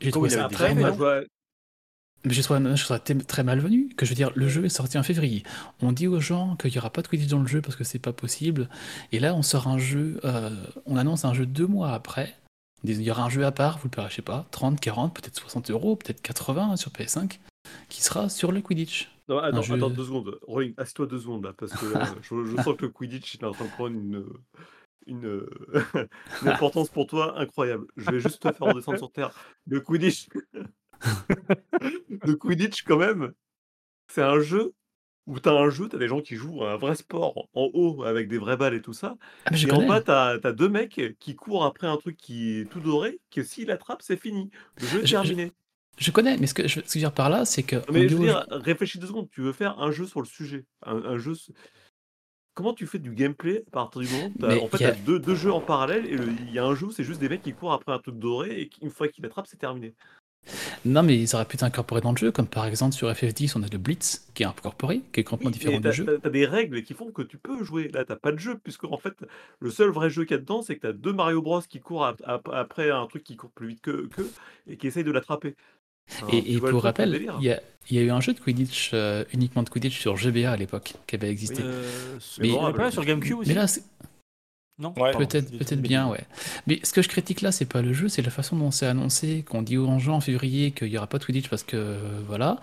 J'ai trouvé ça très dit Après, mal. moi, je vois- Mais je trouve, je très malvenu. Que je veux dire, le jeu est sorti en février. On dit aux gens qu'il n'y aura pas de Quidditch dans le jeu parce que c'est pas possible. Et là, on sort un jeu, euh, on annonce un jeu deux mois après. On dit, Il y aura un jeu à part, vous le paierez, je sais pas, 30, 40, peut-être 60 euros, peut-être 80 hein, sur PS5, qui sera sur le Quidditch. Non, attends, jeu- attends deux secondes. Rolling, assieds-toi deux secondes là, parce que là, je, je sens que le Quidditch est en train de prendre une, une, une importance pour toi incroyable. Je vais juste te faire redescendre sur terre. Le Quidditch, le Quidditch quand même, c'est un jeu où tu as un jeu, tu as des gens qui jouent un vrai sport en haut avec des vraies balles et tout ça. Ah, et en bas, tu as, deux mecs qui courent après un truc qui est tout doré, que s'il attrape, c'est fini. Le jeu est Je- terminé. Je connais, mais ce que je, veux dire par là, c'est que. Mais je veux dire, réfléchis deux secondes. Tu veux faire un jeu sur le sujet. Un, un jeu. s- Comment tu fais du gameplay à partir du moment où t'as- Mais En fait, il y a- t'as deux, deux jeux en parallèle et il y a un jeu où c'est juste des mecs qui courent après un truc doré et une fois qu'ils l'attrapent, c'est terminé. Non, mais ils auraient pu t'incorporer dans le jeu, comme par exemple sur FF10, on a le Blitz qui est incorporé, qui est complètement Oui, différent mais du jeu. t'as- des règles qui font que tu peux jouer. Là, t'as pas de jeu, puisque en fait, le seul vrai jeu qu'il y a dedans, c'est que t'as deux Mario Bros qui courent ap- ap- après un truc qui court plus vite que qu'eux et qui essaye de l'attraper. Et, pour rappel, il y a, il y a eu un jeu de Quidditch, euh, uniquement de Quidditch sur GBA à l'époque, qui avait existé. Euh, Mais- il y en avait pas sur GameCube aussi mais là, Non Ouais. Peut-être bien, ouais. Mais ce que je critique là, c'est pas le jeu, c'est la façon dont c'est annoncé, qu'on dit aux gens en février qu'il y aura pas de Quidditch parce que euh, voilà,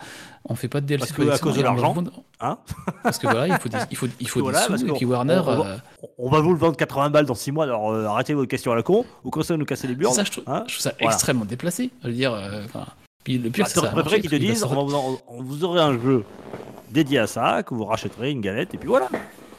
on fait pas de DLC. Parce que à cause de l'argent. vendre- Hein parce que voilà, il faut des, il faut, il faut Voilà, des sous, et puis Warner. on- on va- euh, On va vous le vendre 80 balles dans 6 mois, alors euh, arrêtez vos questions à la con, ou commencez à nous casser les burnes. ça, je trouve, hein je trouve ça Voilà. extrêmement déplacé. Je veux dire, euh, puis le pire, Bah, c'est que ça qu'ils te disent, en- on- vous aurez un jeu dédié à ça, que vous rachèterez une galette, et puis voilà.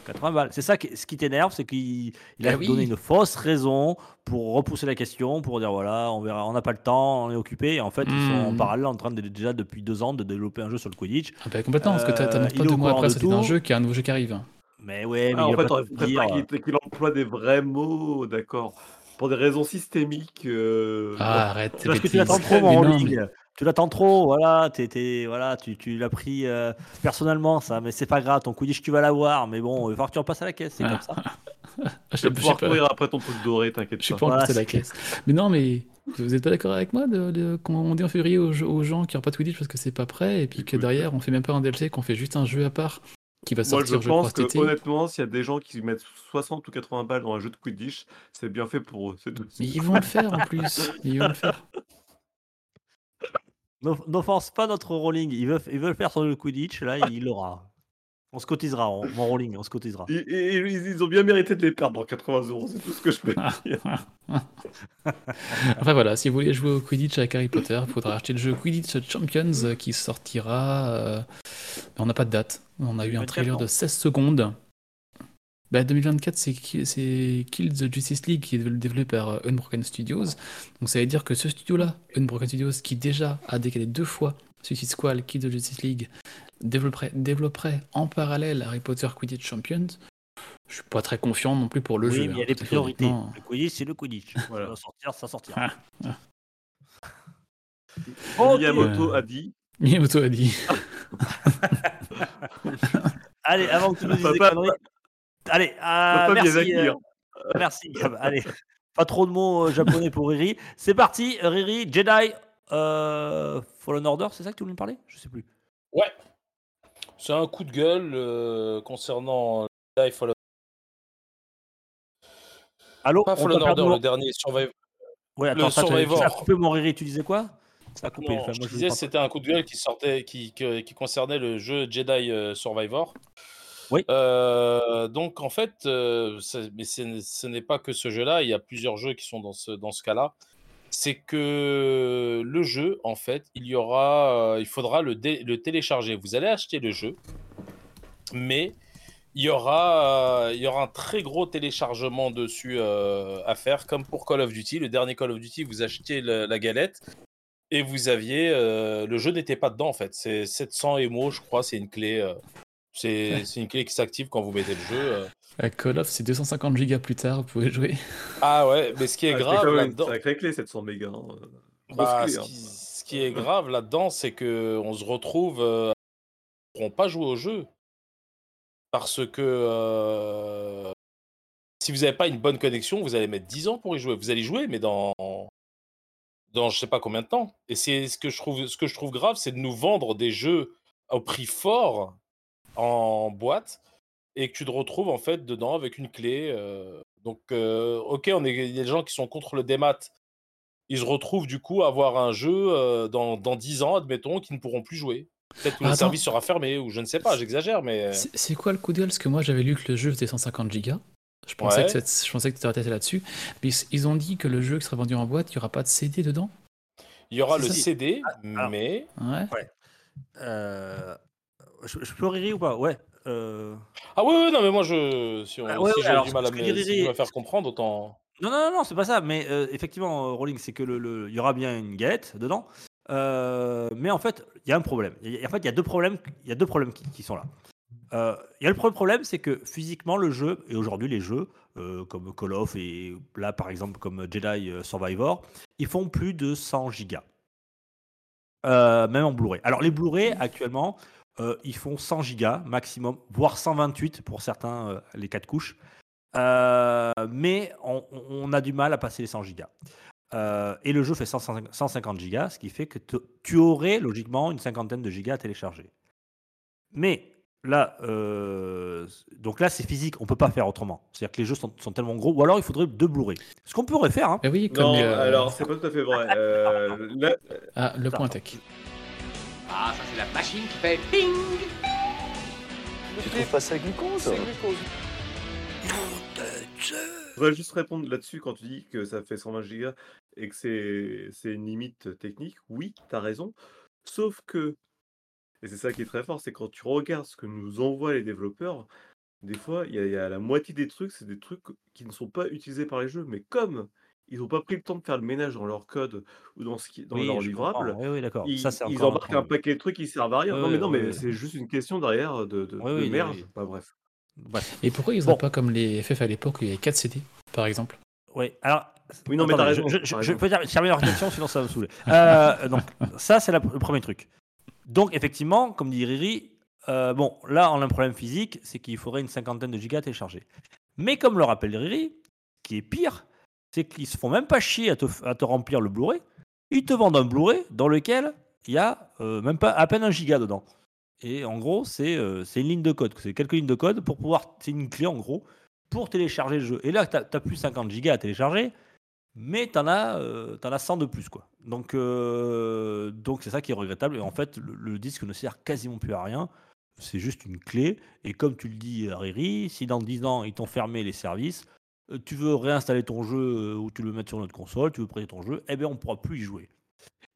80 balles. C'est ça qui, ce qui t'énerve, c'est qu'il il a oui. donné une fausse raison pour repousser la question, pour dire voilà, on verra, on n'a pas le temps, on est occupé. Et en fait, ils sont en Hmm. parallèle en train de, déjà depuis deux ans de développer un jeu sur le Quidditch. Ah bah, complètement, parce que t'as- Euh, il pas deux mois après d'un tout. jeu qu'il y a un nouveau jeu qui arrive. Mais ouais, mais Ah, en fait, dire. qu'il qu'il emploie des vrais mots, d'accord. Pour des raisons systémiques. euh, Ah, arrête, C'est parce que tu l'attends trop, non, rolling. Tu l'attends trop, voilà, t'es- t'es- voilà tu, tu l'as pris euh, personnellement, ça, mais c'est pas grave, ton Quidditch, tu vas l'avoir, mais bon, il va falloir que tu repasses à la caisse, c'est comme ça. mais- Je Tu sais vas je sais pouvoir pas. courir après ton truc doré, t'inquiète Je suis pas. pas en Voilà, de la caisse. Mais non, mais vous êtes pas d'accord avec moi de, de- qu'on dit en février aux, aux gens qui n'ont pas de Quidditch parce que c'est pas prêt et puis que derrière on fait même pas un DLC, qu'on fait juste un jeu à part qui va Moi, je sortir, je, crois, pense que honnêtement, s'il y a des gens qui mettent 60 ou 80 balles dans un jeu de Quidditch, c'est bien fait pour eux. c'est tout. Mais ils vont le faire en plus. Ils vont le faire. N'off- N'offense pas notre rolling, il veut, il veut le faire sur le Quidditch, là, il l'aura. On se cotisera, on- mon rolling, on se cotisera. Et, et- et ils ils ont bien mérité de les perdre dans 80 euros, c'est tout ce que je peux dire. Enfin voilà, si vous voulez jouer au Quidditch avec Harry Potter, il faudra acheter le jeu Quidditch Champions euh, qui sortira. euh, On n'a pas de date. On a eu un 24 trailer de ans. 16 secondes. Bah, 2024, c'est Ki- c'est Kill the Justice League qui est développé par euh, Unbroken Studios. Donc ça veut dire que ce studio-là, Unbroken Studios, qui déjà a décalé deux fois Suicide Squad, Kill the Justice League, développerait, développerait en parallèle Harry Potter Quidditch Champions. Je suis pas très confiant non plus pour le oui, jeu. mais il y a hein, des parce que priorités. Le Quidditch, c'est le Quidditch. Voilà. Ça va sortir, ça sortira. Ah, Ok. Miyamoto a dit Miyamoto a dit. Allez, avant que tu nous dises des Papa- conneries. Allez, euh, merci. Euh, hein. merci. Gab. Allez, pas trop de mots euh, japonais pour Riri. C'est parti, Riri, Jedi euh, Fallen Order, c'est ça que tu voulais me parler? Je sais plus. Ouais. C'est un coup de gueule euh, concernant Jedi Fallen, Allô pas Fallen Order, le dernier Survivor. Ouais, attends, le ça, Survivor. ça a coupé mon Riri, tu disais quoi? Ça a coupé. Non, enfin, je moi, je disais vous c'était un coup de gueule qui sortait, qui, que- qui concernait le jeu Jedi euh, Survivor. Donc en fait, mais ce n'est pas que ce jeu-là. Il y a plusieurs jeux qui sont dans ce dans ce cas-là. C'est que le jeu, en fait, il y aura, il faudra le, télécharger. Vous allez acheter le jeu, mais il y aura, il y aura un très gros téléchargement dessus à faire, comme pour Call of Duty. Le dernier Call of Duty, vous achetiez le- la galette et vous aviez, le jeu n'était pas dedans en fait. C'est 700 émo, je crois. C'est une clé. C'est c'est une clé qui s'active quand vous mettez le jeu. euh. À Call of, c'est 250 gigas plus tard, vous pouvez jouer. Ah ouais, mais ce qui est Ah, c'est grave là-dedans. une sacrée clé, 700 mégas. hein. Bah, clé, ce, hein. qui, ce qui est grave là-dedans, c'est que on se retrouve, euh, pourront pas jouer au jeu parce que euh, si vous n'avez pas une bonne connexion, vous allez mettre 10 ans pour y jouer. Vous allez y jouer, mais dans dans je sais pas combien de temps. Et c'est ce que je trouve, ce que je trouve grave, c'est de nous vendre des jeux au prix fort en boîte et que tu te retrouves en fait dedans avec une clé. euh, donc, euh, ok, on est, il y a des gens qui sont contre le démat. Ils se retrouvent du coup à avoir un jeu euh, dans, dans 10 ans, admettons, qui ne pourront plus jouer. Peut-être que le Attends. service sera fermé ou je ne sais pas, j'exagère, mais. C'est quoi le coup de gueule? Parce que moi j'avais lu que le jeu faisait 150 gigas. Je pensais, Ouais. que, je pensais que tu étais là-dessus. Mais ils- ont dit que le jeu qui serait vendu en boîte, il n'y aura pas de CD dedans? Il y aura le. CD, alors- mais. Ouais. Euh, je, je peux Riri ou pas? Ouais. euh, Ah ouais, ouais, non, mais moi, je... si, on... Ah ouais, si ouais, j'ai du mal à me, si faire comprendre, autant. Non, non, non, non, c'est pas ça. Mais euh, effectivement, euh, Rolling, c'est que le, le- y aura bien une galette dedans. Euh, mais en fait, il y a un problème. Il y a- en fait, il y a deux problèmes, y a deux problèmes qui, qui sont là. Il y a le premier problème, c'est que physiquement, le jeu, et aujourd'hui, les jeux, comme Call of et là, par exemple, comme Jedi Survivor, ils font plus de 100 gigas. Même en Blu-ray. Alors, les Blu-ray, actuellement, euh, ils font 100 gigas maximum, voire 128 pour certains, euh, les 4 couches. Euh, mais on, on a du mal à passer les 100 gigas. Euh, et le jeu fait 100 150 gigas, ce qui fait que te- tu aurais logiquement une cinquantaine de gigas à télécharger. Mais là, euh, donc là, c'est physique, on peut pas faire autrement. C'est-à-dire que les jeux sont, sont tellement gros, ou alors il faudrait deux Blu-ray. Ce qu'on pourrait faire, hein. Eh oui, comme. Non, euh, alors c'est pas tout à fait vrai. Euh, là, Ah, le point tech. Ah, ça c'est la machine qui fait ping Tu trouves pas ça glucose je voudrais juste répondre là-dessus quand tu dis que ça fait 120 gigas et que c'est c'est une limite technique. Oui, tu as raison. Sauf que, et c'est ça qui est très fort, c'est quand tu regardes ce que nous envoient les développeurs, des fois, il y a, il y a la moitié des trucs, c'est des trucs qui ne sont pas utilisés par les jeux. Mais comme ils n'ont pas pris le temps de faire le ménage dans leur code ou dans, ce qui, dans Oui, leur livrable, Oui, oui, d'accord. ils, ils embarquent un paquet de trucs qui servent à rien. Oui, non, mais non, oui, mais oui. c'est juste une question derrière de, de, Oui, de oui, merge. oui. Bah, bref. Bref. Et pourquoi ils Bon. n'ont pas comme les FF à l'époque où il y avait 4 CD, par exemple? Oui, alors. Oui, non, mais t'as attendez, raison, Je, je- je peux terminer sinon ça va me saouler. Euh, donc, ça, c'est le premier truc. Donc, effectivement, comme dit Riri, euh, bon, là, on a un problème physique, c'est qu'il faudrait une cinquantaine de gigas à télécharger. Mais comme le rappelle Riri, ce qui est pire, c'est qu'ils se font même pas chier à te, remplir le Blu-ray. Ils te vendent un Blu-ray dans lequel il y a euh, même pas à peine un giga dedans. Et en gros, c'est euh, c'est une ligne de code. C'est quelques lignes de code pour pouvoir. C'est une clé en gros pour télécharger le jeu. Et là, tu n'as plus 50 gigas à télécharger, mais tu en, as, euh, t'en as 100 de plus. Quoi. Donc, euh, donc c'est ça qui est regrettable. Et en fait, le, le disque ne sert quasiment plus à rien. C'est juste une clé. Et comme tu le dis, Riri, si dans 10 ans, ils t'ont fermé les services, tu veux réinstaller ton jeu euh, ou tu le mettre sur notre console, tu veux prêter ton jeu, eh bien, on ne pourra plus y jouer.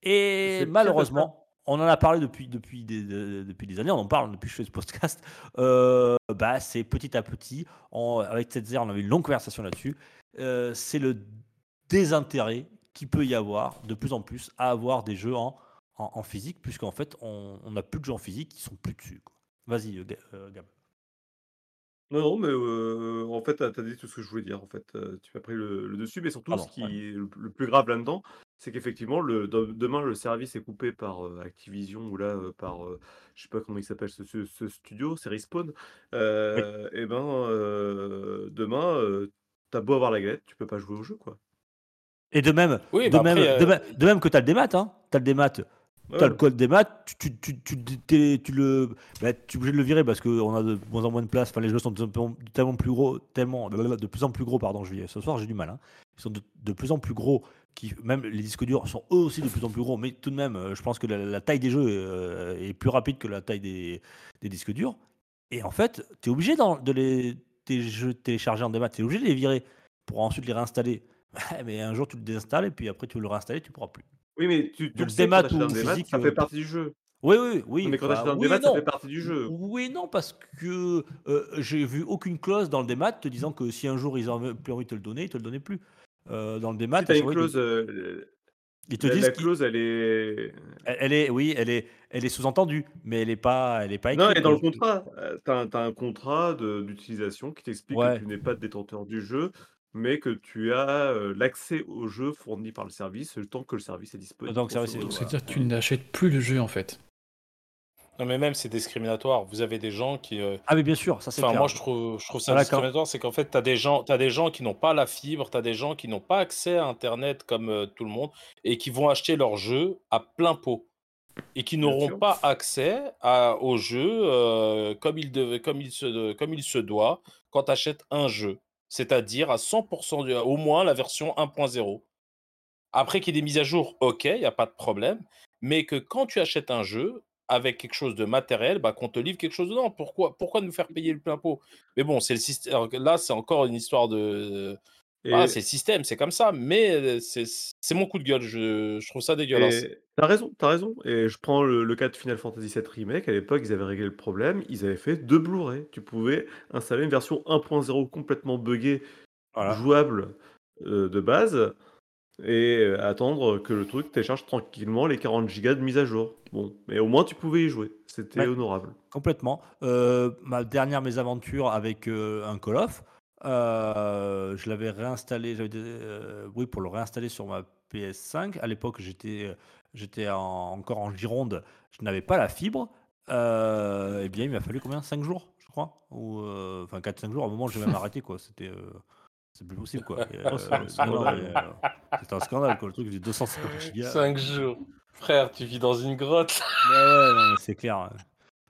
Et malheureusement, on en a parlé depuis, depuis, des, de- depuis des années, on en parle depuis que je fais ce podcast. Euh, bah, c'est petit à petit, on- avec Tetzer, on avait une longue conversation là-dessus. euh, c'est le désintérêt qu'il peut y avoir de plus en plus à avoir des jeux en, en, en physique, puisqu'en fait, on n'a plus de jeux en physique qui sont plus dessus. Vas-y, euh, euh, Gab. Non, non, mais euh, en fait, tu as, dit tout ce que je voulais dire. En fait, Euh, tu as pris le, le dessus, mais surtout, Pardon, ce qui ouais. est le, le plus grave là-dedans, c'est qu'effectivement, le, de- demain, le service est coupé par euh, Activision ou là, euh, par, euh, je sais pas comment il s'appelle ce, ce- ce studio, c'est Respawn. Euh, et ben, euh, demain, euh, t'as beau avoir la galette, tu peux pas jouer au jeu, quoi. Et de même, Oui, de, bah même, après, de, même, de même que tu as le démat, hein. tu as le démat, Ouais, as le code démat, tu, tu, tu, tu, tu le, bah, tu es obligé de le virer parce qu'on a de moins en moins de place, enfin, les jeux sont de, de- tellement plus gros, tellement, de plus en plus gros, pardon, je vais- ce soir j'ai du mal, hein. ils sont de, de plus en plus gros, qui, même les disques durs sont eux aussi de plus en plus gros, mais tout de même, euh, je pense que la, la taille des jeux euh, est plus rapide que la taille des, des disques durs. Et en fait, tu es obligé de les tes jeux télécharger en démat, tu es obligé de les virer pour ensuite les réinstaller. Mais un jour tu le désinstalles et puis après tu veux le réinstaller, tu pourras plus. Oui, mais tu, tu le sais, démat ou démat, physique, ça euh, fait partie du jeu. Oui, oui, oui. Non, mais quand bah, oui et démat, ça non. fait partie du jeu. Oui non, parce que euh, j'ai vu aucune clause dans le démat te disant que si un jour ils ont plus envie de te le donner, ils te le donnaient plus. Euh, dans le démat, Si t'as à une clause, euh, ils te la, disent la clause, elle est. elle, elle est, oui, elle est, elle est sous-entendue, mais elle est pas, elle est pas Non, écrite. et dans le contrat, euh, t'as un, contrat d'utilisation qui t'explique Ouais. que tu n'es pas détenteur du jeu, mais que tu as euh, l'accès au jeu fourni par le service tant que le service est disponible. Donc, service. C'est-à-dire que tu n'achètes plus le jeu en fait. Non, mais même c'est discriminatoire. Vous avez des gens qui. euh, Ah, mais bien sûr, ça c'est Enfin, clair. moi, je trouve, je trouve ça Ah, discriminatoire. C'est qu'en fait, tu as des gens, t'as des gens qui n'ont pas la fibre, tu as des gens qui n'ont pas accès à Internet comme euh, tout le monde et qui vont acheter leur jeu à plein pot et qui n'auront pas accès à, au jeu euh, comme, il devait, comme, il se, comme il se doit quand tu achètes un jeu, c'est-à-dire à 100%, du- au moins la version 1.0. Après qu'il y ait des mises à jour, ok, il n'y a pas de problème, mais que quand tu achètes un jeu avec quelque chose de matériel, bah, qu'on te livre quelque chose dedans. Pourquoi, pourquoi nous faire payer le plein pot? Mais bon, c'est le système. Là, c'est encore une histoire de. Et- Ah, c'est le système, c'est comme ça, mais c'est mon coup de gueule. Je, je trouve ça dégueulasse. T'as raison, t'as raison. Et je prends le, le cas de Final Fantasy VII Remake. À l'époque, ils avaient réglé le problème. Ils avaient fait deux Blu-ray. Tu pouvais installer une version 1.0 complètement buggée, Voilà. jouable euh, de base, et euh, attendre que le truc télécharge tranquillement les 40 gigas de mise à jour. Bon, mais au moins tu pouvais y jouer. C'était Ouais. honorable. Complètement. Euh, ma dernière mésaventure avec un Call of, euh, je l'avais réinstallé, j'avais des- euh, oui, pour le réinstaller sur ma PS5. À l'époque, j'étais, j'étais en- encore en Gironde, je n'avais pas la fibre. Euh, eh bien, il m'a fallu combien? 5 jours, je crois? Ou, euh, Enfin, 4-5 jours. À un moment, j'ai même arrêté, quoi. C'était. euh, c'est plus possible, quoi. Et, euh, c'est un non, non, scandale. mais, euh, C'était un scandale, quoi. Le truc, j'ai 250 gigas. Cinq jours. Frère, tu vis dans une grotte. Ouais, ouais, non, mais c'est clair.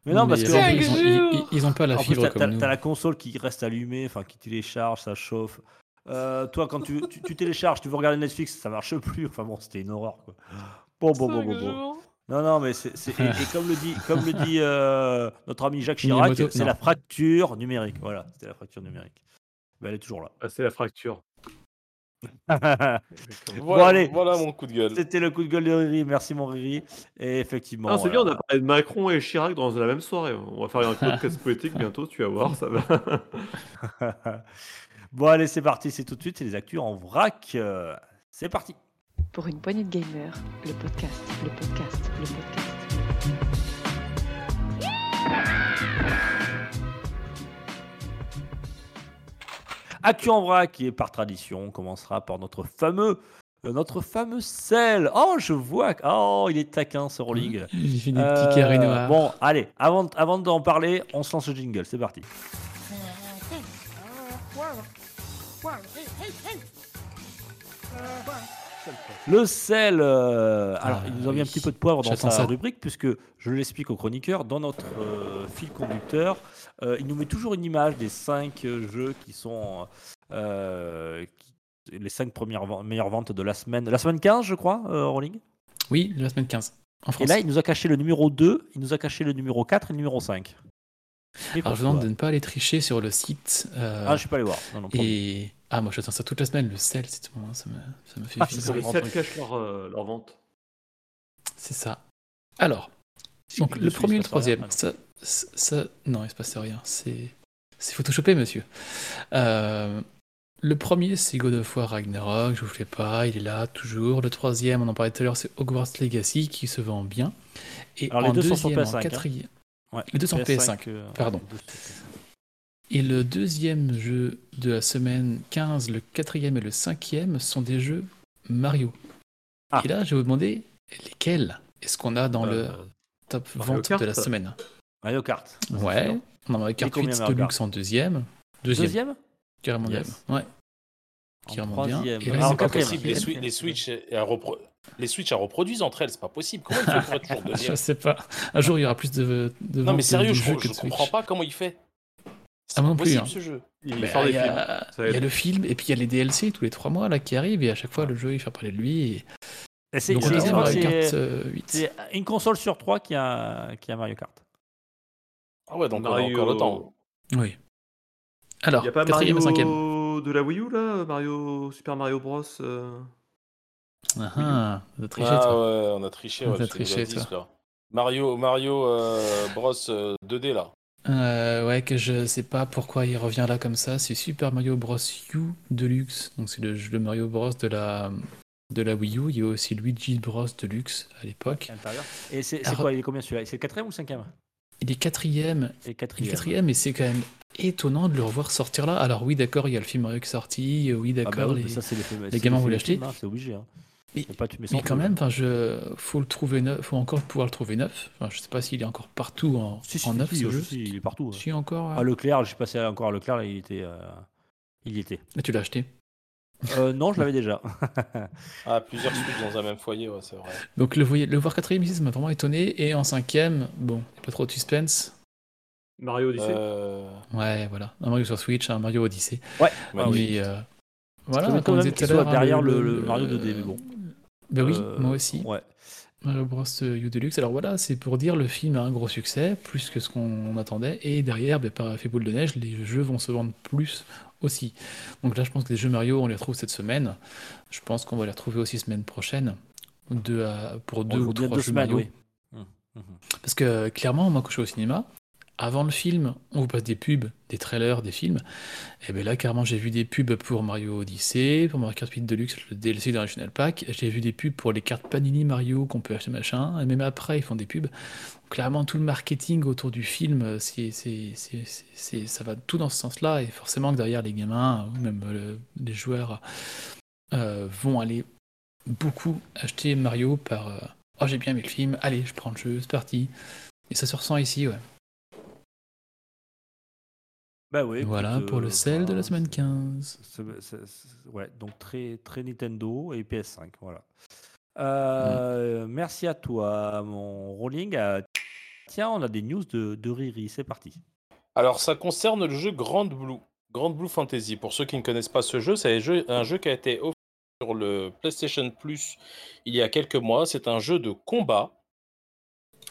Mais non, parce que. euh, en ils, plus- ont, ils- ils- ils ont pas la en fibre t'as la console qui reste allumée, enfin qui télécharge, ça chauffe. Euh, toi, quand tu, tu, tu télécharges, tu veux regarder Netflix, ça marche plus. Enfin bon, c'était une horreur. Quoi. Bon, bon, bon, bon, bon. Non, non, mais c'est. Et, et comme le dit, comme le dit euh, notre ami Jacques Chirac, c'est la fracture numérique. Voilà, c'était la fracture numérique. Ben, elle est toujours là. Ah, c'est la fracture. Voilà, allez. voilà mon coup de gueule. C'était le coup de gueule de Riri. Merci, mon Riri. Et effectivement. Ah, c'est bien, on voilà. a parlé de Macron et Chirac dans la même soirée. On va faire un podcast politique bientôt, tu vas voir, ça va. bon, allez, c'est parti. C'est tout de suite. C'est les actus en vrac. C'est parti. Pour une poignée de gamers, le podcast, le podcast, le podcast. Actu en vrac, qui est par tradition, on commencera par notre fameux, euh, notre fameux sel. Oh, je vois. Oh, il est taquin ce rolling. J'ai fait des Euh, petits carrés noirs. Bon, allez, avant, avant d'en parler, on se lance le jingle. C'est parti. Le sel. euh, alors, Ah, il nous a mis un petit peu de poivre dans sa ça. rubrique, puisque je l'explique aux chroniqueurs, dans notre euh, fil conducteur, euh, il nous met toujours une image des cinq jeux qui sont qui- les cinq premières meilleures ventes de la semaine. La semaine 15, je crois, Rolling? Oui, la semaine 15. En Et France. là, il nous a caché le numéro 2, il nous a caché le numéro 4 et le numéro 5. Mais Alors je vous demande de ne pas aller tricher sur le site. Ah, je suis pas allé voir. Non, non, et ah, moi j'attends ça toute la semaine. Le sel, c'est tout, hein, ça me, ça me fait Ah, vivre. Les grand 7 truc. cachent leur, euh, leur vente. C'est ça. Alors, donc le dessus, premier et le troisième, ça, ça, ça- non, il se passe rien. C'est, c'est photoshopé, monsieur. Euh, le premier, c'est God of War Ragnarok. Je vous fais pas, il est là toujours. Le troisième, on en parlait tout à l'heure, c'est Hogwarts Legacy qui se vend bien. Et Alors, les deux sont sur deuxième, PS5, en hein. quatrième. Ouais, Les deux sont PS5, euh, pardon. les deux sur PS5. Et le deuxième jeu de la semaine 15, le quatrième et le cinquième sont des jeux Mario. Ah. Et là, je vais vous demander lesquels est-ce qu'on a dans le Euh, top Mario vente Kart. de la semaine? Mario Kart. Ouais. sûr. On a Mario Kart combien 8 Mario Deluxe Kart? en deuxième. Deuxième. Deuxième? Carrément Yes. deuxième. Ouais. En Carrément bien. troisième. Et là, Alors, c'est pas possible. Les, Swi- les Switch, elles repro- les Switch, elles reproduisent entre elles. C'est pas possible. Comment il fait pour être toujours Je deuxième sais pas. Un jour, il y aura plus de, de Non, ventes mais sérieux, de je, je de comprends pas comment il fait. C'est Ah, plus, hein. ce jeu. Il sort des y films. a, Ça il y a le film et puis il y a les DLC tous les trois mois là qui arrivent et à chaque fois le jeu il fait parler de lui. Et... Et c'est Donc on a que Mario c'est- Kart euh, 8. c'est une console sur trois qui a, qui a Mario Kart. Ah ouais, donc on a Mario- encore le temps. Oui. Alors, Il n'y a pas Mario et de la Wii U là Mario Super Mario Bros. euh, Ah, ah, t'as triché, Ah toi. ouais, on a triché. Ouais, parce triché, toi. Mario, Mario euh, Bros euh, 2D là. Euh, ouais, que je sais pas pourquoi il revient là comme ça. C'est Super Mario Bros. U Deluxe. Donc c'est le Mario Bros. de la, de la Wii U. Il y a aussi Luigi Bros. Deluxe à l'époque. Et c'est quoi? Il est combien celui-là? C'est le quatrième ou le cinquième? Il est quatrième. Il est quatrième. et c'est quand même étonnant de le revoir sortir là. Alors oui, d'accord, il y a le film Mario qui est sorti. Oui, Ah bah d'accord. oui, les- ça, les, gamins l'achetez films, hein, C'est obligé. Hein. Mais- pas, tu- quand même, enfin, je faut le trouver neuf, faut encore pouvoir le trouver neuf. Enfin, je sais pas s'il est encore partout en, Si, si, en si, neuf si, ce si, jeu. si, il est partout. Si encore. À Leclerc, je suis passé encore à Leclerc, là, il était. euh, Il y était. Tu l'as acheté. Euh, non, je l'avais déjà. Ah, plusieurs Switch dans un même foyer, ouais, c'est vrai. Donc le, voyer- le voir quatrième ici, ça m'a vraiment étonné. Et en cinquième, bon, y a pas trop de suspense. Mario Odyssey? Euh, Ouais, voilà. Un Mario sur Switch, un Mario Odyssey. Ouais. Ah oui. Mais euh, voilà, quand même hein, derrière le- le Mario 2D, mais bon. Ben oui, Euh, moi aussi. Ouais. Mario Bros euh, U Deluxe. Alors voilà, c'est pour dire le film a un gros succès, plus que ce qu'on attendait. Et derrière, ben, par effet boule de neige, les jeux vont se vendre plus aussi. Donc là, je pense que les jeux Mario, on les retrouve cette semaine. Je pense qu'on va les retrouver aussi semaine prochaine. Deux à- pour deux ou trois deux jeux semaines, Mario. oui. Hum, hum. Parce que clairement, moi, quand je suis au cinéma, avant le film, on vous passe des pubs, des trailers, des films. Et bien là, carrément, j'ai vu des pubs pour Mario Odyssey, pour Mario Kart 8 Deluxe, le DLC dans National Pack. J'ai vu des pubs pour les cartes Panini Mario qu'on peut acheter machin. Et même après, ils font des pubs. Clairement, tout le marketing autour du film, c'est- ça va tout dans ce sens-là. Et forcément que derrière, les gamins, ou même euh, les joueurs, euh, vont aller beaucoup acheter Mario par euh, Oh, j'ai bien aimé le film, allez, je prends le jeu, c'est parti. Et ça se ressent ici, ouais. Bah oui, voilà écoute, pour le euh, sel de la semaine c'est- 15. c'est- c'est- c'est- ouais, donc très, très Nintendo et PS5, voilà. Euh, Merci à toi, mon rolling. Euh, Tiens, on a des news de, de Riri, c'est parti. Alors, ça concerne le jeu Grand Blue. Grand Blue Fantasy. Pour ceux qui ne connaissent pas ce jeu, c'est un jeu, un jeu qui a été offert sur le PlayStation Plus il y a quelques mois. C'est un jeu de combat,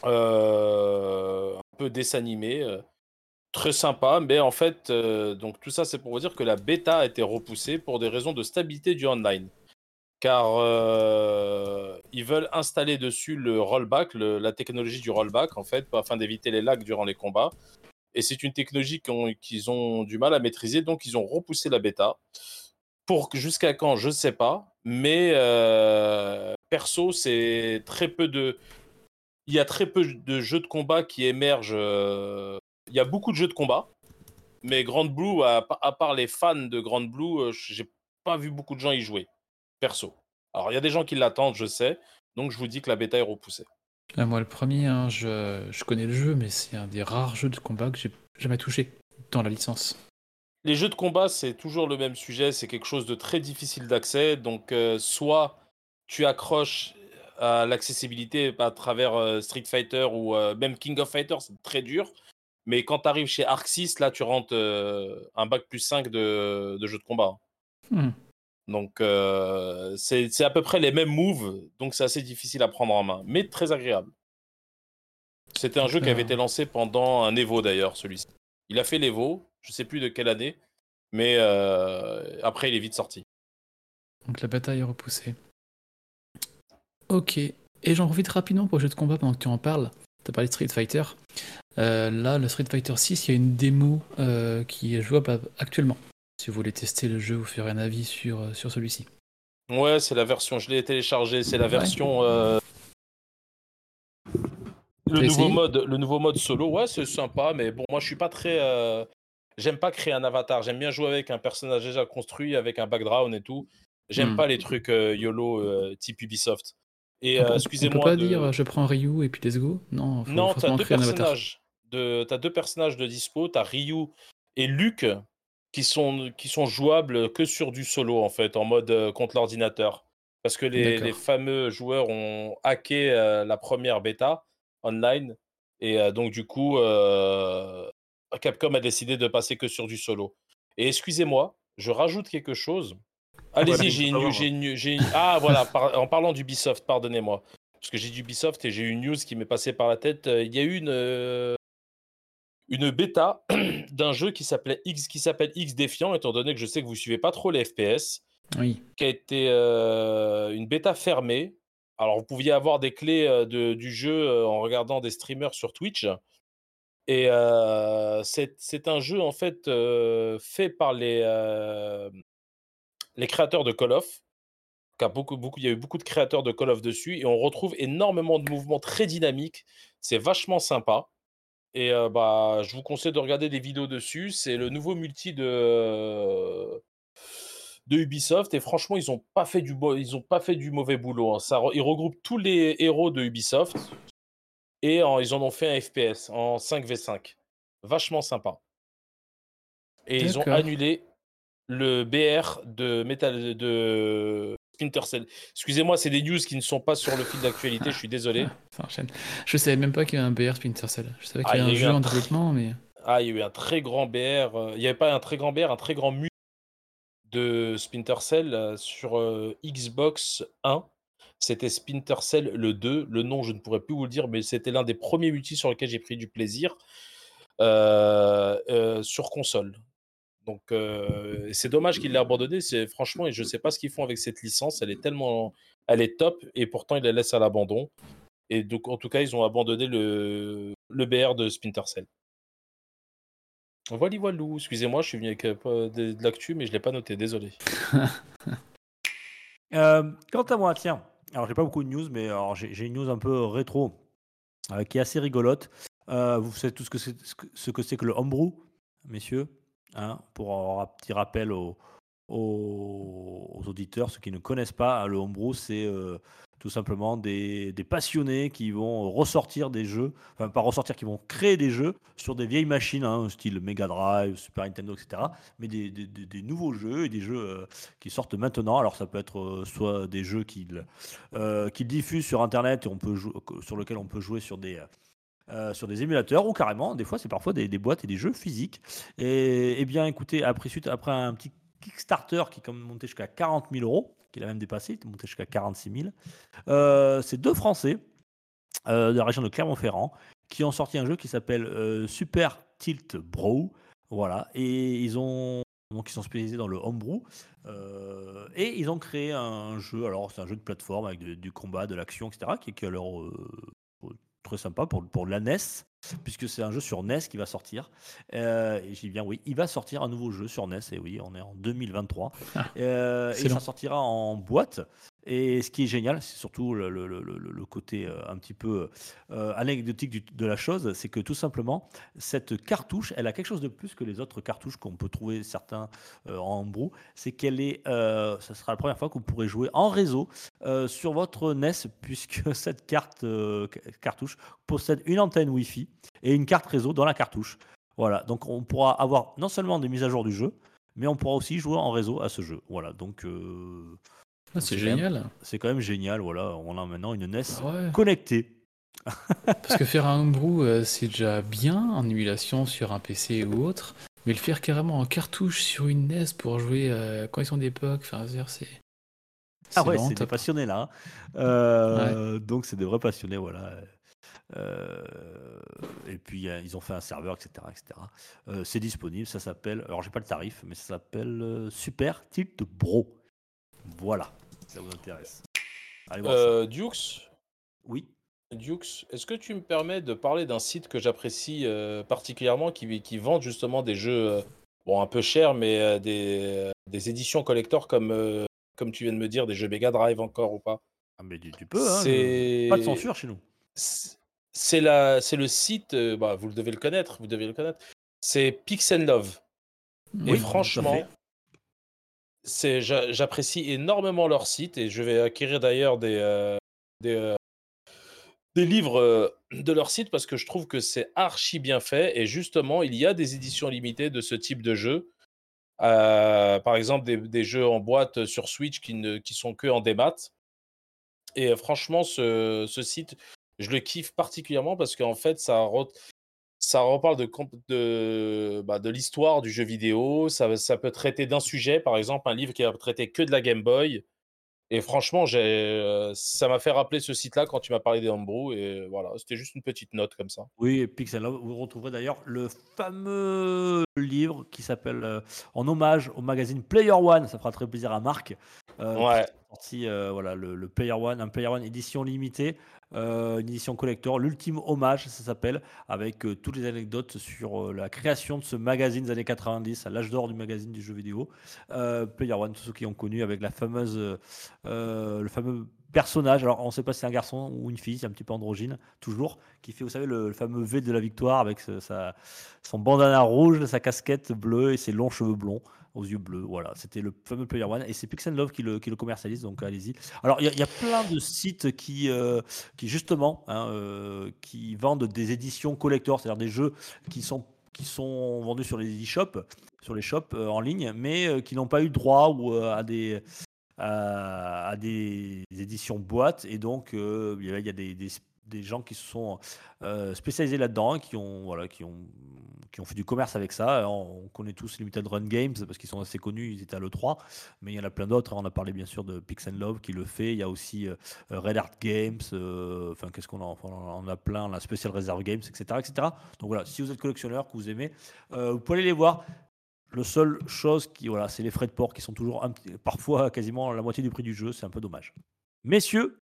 euh, un peu dessin animé, euh, Très sympa, mais en fait, euh, donc tout ça c'est pour vous dire que la bêta a été repoussée pour des raisons de stabilité du online. Car euh, ils veulent installer dessus le rollback, la technologie du rollback en fait, afin d'éviter les lags durant les combats. Et c'est une technologie qu'ils ont, ont du mal à maîtriser, donc ils ont repoussé la bêta. Pour jusqu'à quand, je ne sais pas. Mais euh, perso, c'est très peu de. Il y a très peu de jeux de combat qui émergent. Il y a beaucoup de jeux de combat, mais Grand Blue, à, pa- à part les fans de Grand Blue, euh, j'ai pas vu beaucoup de gens y jouer. Perso. Alors il y a des gens qui l'attendent, je sais. Donc je vous dis que la bêta est repoussée. Là, moi, le premier, hein, je, je connais le jeu, mais c'est un des rares jeux de combat que j'ai jamais touché dans la licence. Les jeux de combat, c'est toujours le même sujet, c'est quelque chose de très difficile d'accès. Donc, euh, soit tu accroches à l'accessibilité à travers euh, Street Fighter ou euh, même King of Fighters, c'est très dur. Mais quand tu arrives chez Arc 6, là, tu rentres euh, un bac plus 5 de, de jeux de combat. Hmm. Donc, euh, c'est à peu près les mêmes moves, donc c'est assez difficile à prendre en main, mais très agréable. C'était un jeu qui avait été lancé pendant un Evo d'ailleurs, celui-ci. Il a fait l'Evo, je sais plus de quelle année, mais euh, après il est vite sorti. Donc la bataille est repoussée. Ok. Et j'en profite rapidement pour le jeu de combat pendant que tu en parles. Tu as parlé de Street Fighter. Euh, là, le Street Fighter 6, il y a une démo euh, qui est jouable actuellement. Si vous voulez tester le jeu, vous ferez un avis sur, euh, sur celui-ci. Ouais, c'est la version, je l'ai téléchargé, c'est la Ouais. version. euh, Le nouveau, mode, le nouveau mode solo, ouais, c'est sympa, mais bon, moi je suis pas très. J'aime pas créer un avatar, j'aime bien jouer avec un personnage déjà construit, avec un background et tout. J'aime Hmm. pas les trucs YOLO type Ubisoft. Et euh, on- on, excusez-moi. peut pas de- dire je prends Ryu et puis let's go Non, faut Non, t'as deux personnages. De... T'as deux personnages de dispo, t'as Ryu et Luke qui sont, qui sont jouables que sur du solo en fait, en mode euh, contre l'ordinateur. Parce que les, les fameux joueurs ont hacké euh, la première bêta online et euh, donc du coup Capcom a décidé de passer que sur du solo. Et excusez-moi, je rajoute quelque chose. Allez-y, j'ai une, j'ai une- j'ai une- Ah voilà, par- en parlant d'Ubisoft, pardonnez-moi. Parce que j'ai d'Ubisoft et j'ai eu une news qui m'est passée par la tête. Euh, Il y a eu une, euh, une bêta d'un jeu qui s'appelait X, qui s'appelle X Défiant, étant donné que je sais que vous suivez pas trop les FPS, Oui. qui a été euh, une bêta fermée. Alors vous pouviez avoir des clés de- du jeu en regardant des streamers sur Twitch. Et euh, c'est c'est un jeu en fait euh, fait par les, euh, les créateurs de Call of. Car beaucoup, beaucoup, il y a eu beaucoup de créateurs de Call of dessus et on retrouve énormément de mouvements très dynamiques. C'est vachement sympa. Et euh, bah, je vous conseille de regarder des vidéos dessus. C'est le nouveau multi de, de Ubisoft et franchement, ils n'ont pas fait du ils ont pas fait du mauvais boulot. hein. Ça, re- ils regroupent tous les héros de Ubisoft et en- ils en ont fait un FPS en 5v5. Vachement sympa. Et ils ont annulé le BR de Metal de Splinter Cell. Excusez-moi, c'est des news qui ne sont pas sur le fil d'actualité, je suis désolé. Ça enchaîne. Je savais même pas qu'il y avait un BR Splinter Cell. Je savais Ah, qu'il y il avait un jeu en développement, mais. Ah, il y a eu un très grand BR. euh, Il n'y avait pas un très grand BR, un très grand mu de Splinter Cell euh, sur euh, Xbox 1. C'était Splinter Cell le 2. Le nom, je ne pourrais plus vous le dire, mais c'était l'un des premiers multis sur lesquels j'ai pris du plaisir euh, euh, sur console. Donc, euh, c'est dommage qu'il l'ait abandonné. Franchement, je ne sais pas ce qu'ils font avec cette licence. Elle est tellement, elle est top, et pourtant ils la laissent à l'abandon. Et donc, en tout cas, ils ont abandonné le, le BR de Splinter Cell. Voilà. Excusez-moi, je suis venu avec euh, de, l'actu, mais je l'ai pas noté. Désolé. Euh, quant à moi, tiens, alors j'ai pas beaucoup de news, mais j'ai une news un peu rétro qui est assez rigolote. Vous savez tout ce que c'est ce que- que le homebrew, messieurs, hein, pour un petit rappel aux, auditeurs, ceux qui ne connaissent pas, hein, le homebrew, c'est euh, tout simplement des, passionnés qui vont ressortir des jeux, enfin pas ressortir, qui vont créer des jeux sur des vieilles machines, hein, style Mega Drive, Super Nintendo, etc. Mais des, nouveaux jeux et des jeux euh, qui sortent maintenant. Alors ça peut être euh, soit des jeux qu'ils euh, diffusent sur Internet et on peut sur lesquels on peut jouer sur des, euh, sur des émulateurs ou carrément, des fois c'est parfois des, boîtes et des jeux physiques. Et, eh bien écoutez, après, suite, après un petit Kickstarter qui est monté jusqu'à 40 000 euros, qui l'a même dépassé, il est monté jusqu'à 46 000, euh, c'est deux Français euh, de la région de Clermont-Ferrand qui ont sorti un jeu qui s'appelle Super Tilt Bro. Voilà. Et ils ont. Donc, ils sont spécialisés dans le homebrew. Et ils ont créé un jeu. Alors, c'est un jeu de plateforme avec du combat, de l'action, etc. Qui, qui alors euh, très sympa pour, pour la NES. Puisque c'est un jeu sur NES qui va sortir. Euh, et j'ai dit bien oui, il va sortir un nouveau jeu sur NES. Et oui, on est en 2023. Ah, Euh, et ça sortira en boîte. Et ce qui est génial, c'est surtout le, côté euh, un petit peu euh, anecdotique de la chose, c'est que tout simplement, cette cartouche, elle a quelque chose de plus que les autres cartouches qu'on peut trouver certains euh, en brew. C'est qu'elle est, ça sera la première fois que vous pourrez jouer en réseau sur votre NES, puisque cette carte ca- cartouche possède une antenne Wi-Fi et une carte réseau dans la cartouche. Voilà, donc on pourra avoir non seulement des mises à jour du jeu, mais on pourra aussi jouer en réseau à ce jeu. Voilà, donc Ah, c'est génial. c'est quand même génial. Voilà, on a maintenant une NES Ah ouais. connectée. Parce que faire un homebrew, euh, c'est déjà bien en émulation sur un PC ou autre, mais le faire carrément en cartouche sur une NES pour jouer euh, quand ils sont d'époque, enfin, c'est. Ah ouais, c'est des passionnés là. hein. Euh, Donc c'est des vrais passionnés, voilà. Euh, et puis ils ont fait un serveur, etc. etc. Euh, c'est disponible, ça s'appelle, alors j'ai pas le tarif, mais ça s'appelle Super Tilt Bro. Voilà, ça vous intéresse. Allez voir ça. Euh, Dukes, Oui. Dukes, est-ce que tu me permets de parler d'un site que j'apprécie euh, particulièrement qui, qui vend justement des jeux euh, bon, un peu chers, mais des, des éditions collector comme, comme tu viens de me dire, des jeux Mega Drive encore ou pas? Ah, mais tu, tu peux, hein, pas de censure chez nous. C'est- la- c'est le site, bah, vous le devez le connaître, vous devez le connaître. C'est Pix and Love. Oui, Et franchement. C'est j'a- j'apprécie énormément leur site et je vais acquérir d'ailleurs des, euh, euh, des livres euh, de leur site parce que je trouve que c'est archi bien fait et justement il y a des éditions limitées de ce type de jeu. Par exemple des, jeux en boîte sur Switch qui ne qui sont que en démat. Et franchement ce, ce site je le kiffe particulièrement parce qu'en fait ça ça reparle de, comp- de, bah, de l'histoire du jeu vidéo. Ça, ça peut traiter d'un sujet, par exemple, un livre qui a traité que de la Game Boy. Et franchement, j'ai, euh, ça m'a fait rappeler ce site-là quand tu m'as parlé des Homebrew. Et voilà, c'était juste une petite note comme ça. Oui, et Pixel Love, vous retrouverez d'ailleurs le fameux livre qui s'appelle euh, En hommage au magazine Player One. Ça fera très plaisir à Marc. Euh, Ouais. sorti euh, voilà, le, le Player One, un Player One édition limitée, euh, une édition collector, l'ultime hommage, ça s'appelle, avec euh, toutes les anecdotes sur euh, la création de ce magazine des années 90, à l'âge d'or du magazine du jeu vidéo. Player One, tous ceux qui ont connu avec la fameuse, le fameux personnage. Alors, on ne sait pas si c'est un garçon ou une fille, c'est un petit peu androgyne, toujours, qui fait, vous savez, le, fameux V de la victoire avec sa, son bandana rouge, sa casquette bleue et ses longs cheveux blonds aux yeux bleus. Voilà, c'était le fameux Player One et c'est Pix and Love qui le, commercialise, donc allez-y. Alors, il y, a- plein de sites qui, euh, justement, hein, euh, qui vendent des éditions collector, c'est-à-dire des jeux qui sont qui sont vendus sur les e-shops, sur les shops euh, en ligne, mais qui n'ont pas eu droit ou à des à, des éditions boîtes et donc il y a, il y a des, des- des gens qui se sont euh, spécialisés là-dedans, qui ont voilà, qui ont qui ont fait du commerce avec ça. On, on connaît tous Limited Run Games parce qu'ils sont assez connus, ils étaient à l'E3, mais il y en a plein d'autres. hein. On a parlé bien sûr de Pix and Love qui le fait. Il y a aussi euh, Red Art Games, euh, enfin qu'est-ce qu'on a enfin, On a plein, on a Special Reserve Games, etc., etc. Donc voilà, si vous êtes collectionneur, que vous aimez, euh, vous pouvez aller les voir. Le seul chose qui, voilà, c'est les frais de port qui sont toujours parfois quasiment la moitié du prix du jeu. C'est un peu dommage. Messieurs,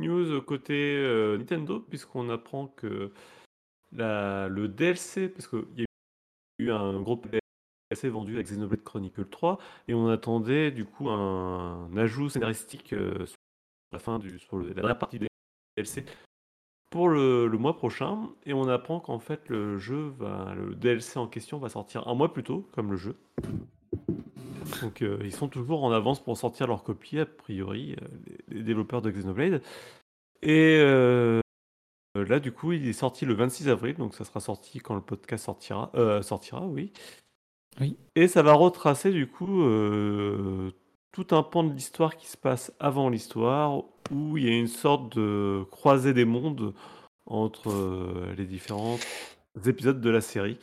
News côté euh, Nintendo, puisqu'on apprend que la- le DLC, parce qu'il y a eu un gros DLC vendu avec Xenoblade Chronicle 3, et on attendait du coup un, ajout scénaristique euh, sur la fin du, sur le- la partie du DLC pour le, le mois prochain, et on apprend qu'en fait le jeu va, le DLC en question va sortir un mois plus tôt, comme le jeu. Donc euh, ils sont toujours en avance pour sortir leur copie, a priori, euh, les, développeurs de Xenoblade. Et euh, là, du coup, il est sorti le 26 avril, donc ça sera sorti quand le podcast sortira, sortira oui. Oui. Et ça va retracer, du coup, tout un pan de l'histoire qui se passe avant l'histoire, où il y a une sorte de croisée des mondes entre les différents épisodes de la série.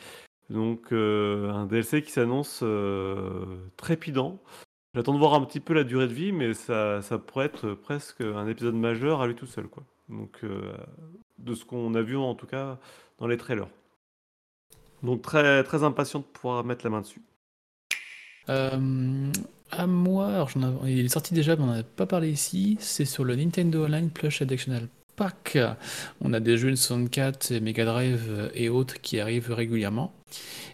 Donc euh, un DLC qui s'annonce euh, trépidant. J'attends de voir un petit peu la durée de vie, mais ça, ça pourrait être presque un épisode majeur à lui tout seul. Quoi. Donc euh, de ce qu'on a vu en tout cas dans les trailers. Donc très, très impatient de pouvoir mettre la main dessus. À moi, il est sorti déjà, mais on n'en a pas parlé ici. C'est sur le Nintendo Online Plush Additional On a des jeux de 64, Mega Drive et autres qui arrivent régulièrement.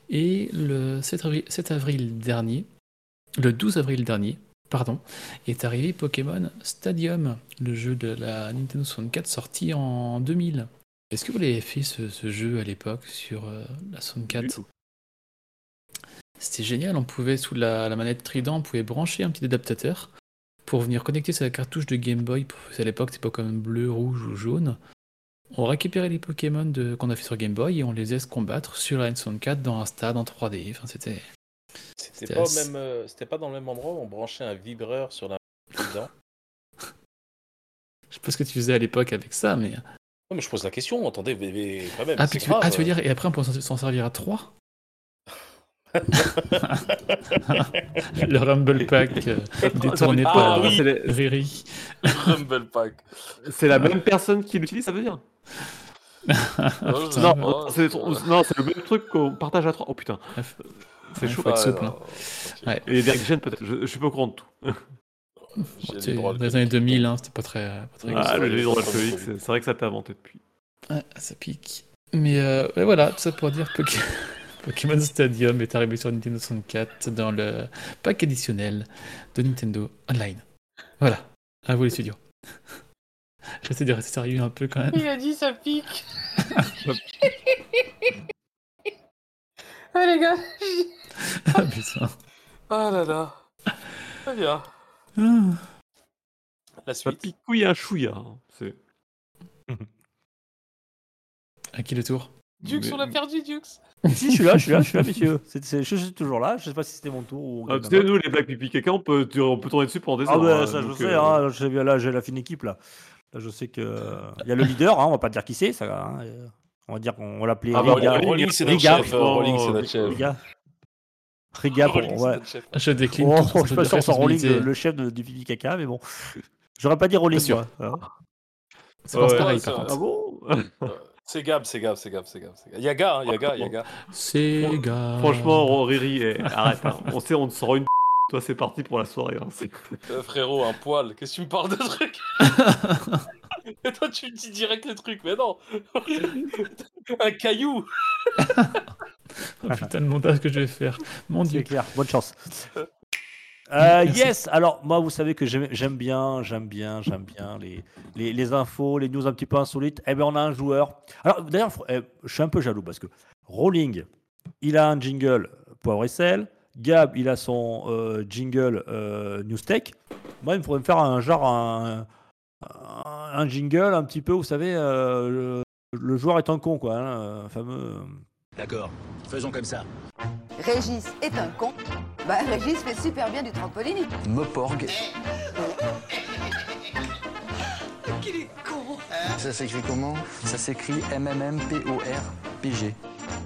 Et le 7 avril, 7 avril dernier, le 12 avril dernier, pardon, est arrivé Pokémon Stadium, le jeu de la Nintendo 64 sorti en 2000. Est-ce que vous l'avez fait ce, ce jeu à l'époque sur euh, la 64 Du tout. C'était génial, on pouvait, sous la, la manette Trident, on pouvait brancher un petit adaptateur pour venir connecter sa cartouche de Game Boy. À l'époque, c'était Pokémon bleu, rouge ou jaune. On récupérait les Pokémon de- qu'on a fait sur Game Boy et on les laisse combattre sur la N64 dans un stade en 3D. Enfin, c'était. C'était C'était pas, au assez- même, euh, c'était pas dans le même endroit où on branchait un vibreur sur la. Je sais pas ce que tu faisais à l'époque avec ça, mais. Non, mais je pose la question, attendez, mais, mais quand même. Ah, c'est puis tu, grave. ah, tu veux dire, et après on peut s'en- s'en servir à 3 Le Rumble Pack euh, détourné Ah, par oui. Riri. Rumble Pack. C'est la même personne qui l'utilise, ça veut dire Oh, Non, c'est c'est- non, c'est le même truc qu'on partage à trois. Oh putain, Bref. c'est Ouais, chaud. faut Ah, souple, Ouais. ok. Et les peut-être. Je, je suis pas au courant de tout. Le dans les années 2000, hein, c'était pas très. Pas très Oui, Ah, c'est le vrai, livre c'est vrai, alcoolique, c'est c'est c'est vrai que ça t'a inventé depuis. Ouais, ça pique. Mais euh, voilà, tout ça pour dire que Pokémon Stadium est arrivé sur Nintendo 64 dans le pack additionnel de Nintendo Online. Voilà, à vous les studios. J'essaie de rester sérieux un peu quand même. Il a dit ça pique. ah les gars, Ah putain. Ah là là. Très bien. Ah. La Ça suite. picouille un chouïa. hein. C'est. À qui le tour? Dux, Mais- on l'a perdu, Dux. si, je suis là, je suis là, je suis là, messieurs. C'est- c'est- je suis toujours là. Je sais pas si c'était mon tour ou. Ah, tu sais, nous, les blagues pipi caca, on peut, tu- on peut tourner dessus pendant des Ah, heures. bah, hein, ça, je donc, sais. euh, hein, je sais bien, là, j'ai la fine équipe, là. Là, je sais que. Il y a le leader, hein, on va pas dire qui c'est, ça. hein, euh, on va dire qu'on va l'appeler Ah, bah, Riga. Rolling, Rolling, c'est notre Riga. chef. euh, Rolling, c'est notre chef. Riga. Riga, pour- Rolling, c'est ouais. notre chef. Je décline Oh, toute je suis pas sûr soit Rolling, le, responsabilité. le chef de, du pipi caca, mais bon. J'aurais pas dit Rolling, Pas sûr. moi. hein. C'est pas Ouais, pareil c'est par vrai. Ah contre. bon? C'est Gab, c'est Gab, c'est Gab, c'est Gab. c'est Gab. Yaga, hein, Yaga, Yaga. C'est gars. Franchement, Riri, eh, arrête. hein. On sait, on te sort une. Toi, c'est parti pour la soirée. hein. Euh, frérot, un poil. Qu'est-ce que tu me parles de trucs Et toi, tu me dis direct les trucs, mais non Un caillou Oh, putain, le montage que je vais faire. Mon C'est dieu. clair, bonne chance. Euh, yes, alors moi vous savez que j'aime bien, j'aime bien, j'aime bien les, les, les infos, les news un petit peu insolites. Eh bien on a un joueur. Alors d'ailleurs, eh, je suis un peu jaloux parce que Rolling, il a un jingle poivre et sel. Gab, il a son euh, jingle euh, news tech. Moi, il me faudrait me faire un genre un, un, jingle un petit peu, vous savez, euh, le, le joueur est un con quoi, hein, fameux. D'accord, faisons comme ça. Régis est un con. Bah, Régis fait super bien du trampoline. Moporg. Qu'il est con Ça s'écrit comment? Ça s'écrit M-M-M-P-O-R-P-G.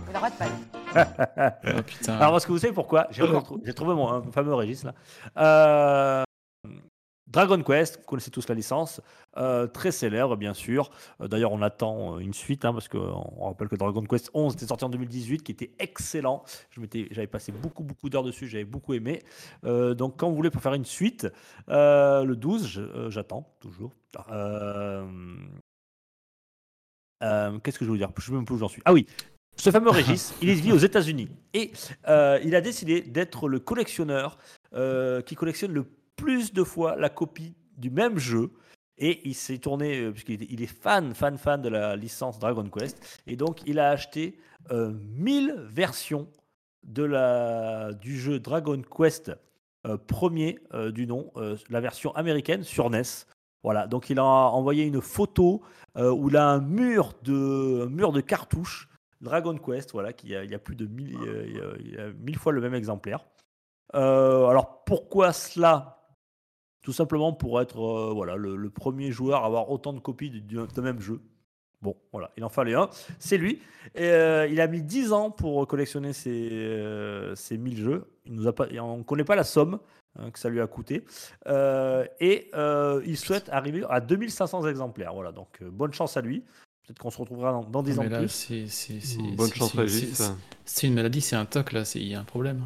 Il arrête pas. Oh putain. Alors, parce que vous savez pourquoi? J'ai trouvé mon un fameux Régis là. Euh, Dragon Quest, vous connaissez tous la licence, euh, très célèbre bien sûr. Euh, D'ailleurs, on attend euh, une suite hein, parce qu'on rappelle que Dragon Quest 11 était sorti en 2018, qui était excellent. J'avais passé beaucoup beaucoup d'heures dessus, j'avais beaucoup aimé. Euh, donc, quand vous voulez pour faire une suite, le 12, je- euh, j'attends toujours. Qu'est-ce que je veux dire? Je ne sais même plus où j'en suis. Ah oui, ce fameux Régis, il vit aux États-Unis et il a décidé d'être le collectionneur qui collectionne le plus de fois la copie du même jeu. Et il s'est tourné, euh, puisqu'il est, fan, fan, fan de la licence Dragon Quest. Et donc, il a acheté euh, 1000 versions de la, du jeu Dragon Quest euh, premier euh, du nom, euh, la version américaine sur NES. Voilà, donc il a envoyé une photo où il a un mur de, mur de cartouches Dragon Quest, voilà, qui il y a plus de 1000, euh, il y a- il y a 1000 fois le même exemplaire. Alors pourquoi cela Tout simplement pour être euh, voilà, le, le premier joueur à avoir autant de copies du- du- d'un même jeu. Bon, voilà, il en fallait un. C'est lui. Et, euh, il a mis 10 ans pour collectionner ces, euh, ces 1000 jeux. Il nous a pas, on ne connaît pas la somme hein, que ça lui a coûté. Euh, et euh, il souhaite arriver à 2500 exemplaires. Voilà, donc euh, bonne chance à lui. Peut-être qu'on se retrouvera dans, dans 10 Non, ans là, plus. c'est Bonne chance, c'est- Régis. c'est- C'est une maladie, c'est un toc là, c'est- il y a un problème.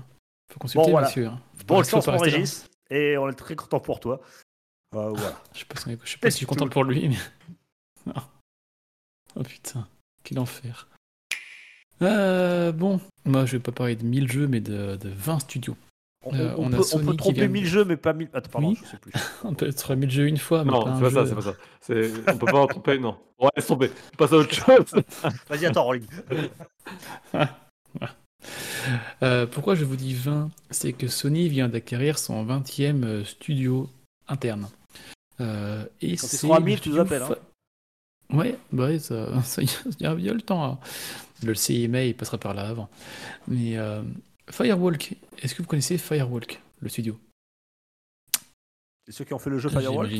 Faut Bon, consulter, voilà. monsieur. hein. Faut pas Bonne faut chance. Régis. Et on est très content pour toi. Euh, voilà. Je sais pas, si- je sais pas si je suis content pour lui, mais. Oh putain, quel enfer. Euh, bon, moi je vais pas parler de 1000 jeux, mais de, de 20 studios. On, Euh, on on peut, on peut tromper vient- 1000 jeux, mais pas 1000. Attends, pardon, Oui. je sais plus. On peut être 1000 jeux une fois, mais Non, pas un c'est pas ça, jeu. c'est pas ça. C'est- On peut pas en tromper, non. Ouais, laisse tomber. On passe à autre chose. Vas-y, attends, Rolling. Euh, pourquoi je vous dis 20 C'est que Sony vient d'acquérir son 20e euh, studio interne. Euh, et Quand ils c'est seront à le 1000, tu nous appelles, hein. Ouais, bah ouais, ça, ça y a- il y, a- il y a le temps. hein. Le CMA, il passera par là avant. Mais euh, Firewalk, est-ce que vous connaissez Firewalk, le studio? C'est ceux qui ont fait le jeu Firewalk,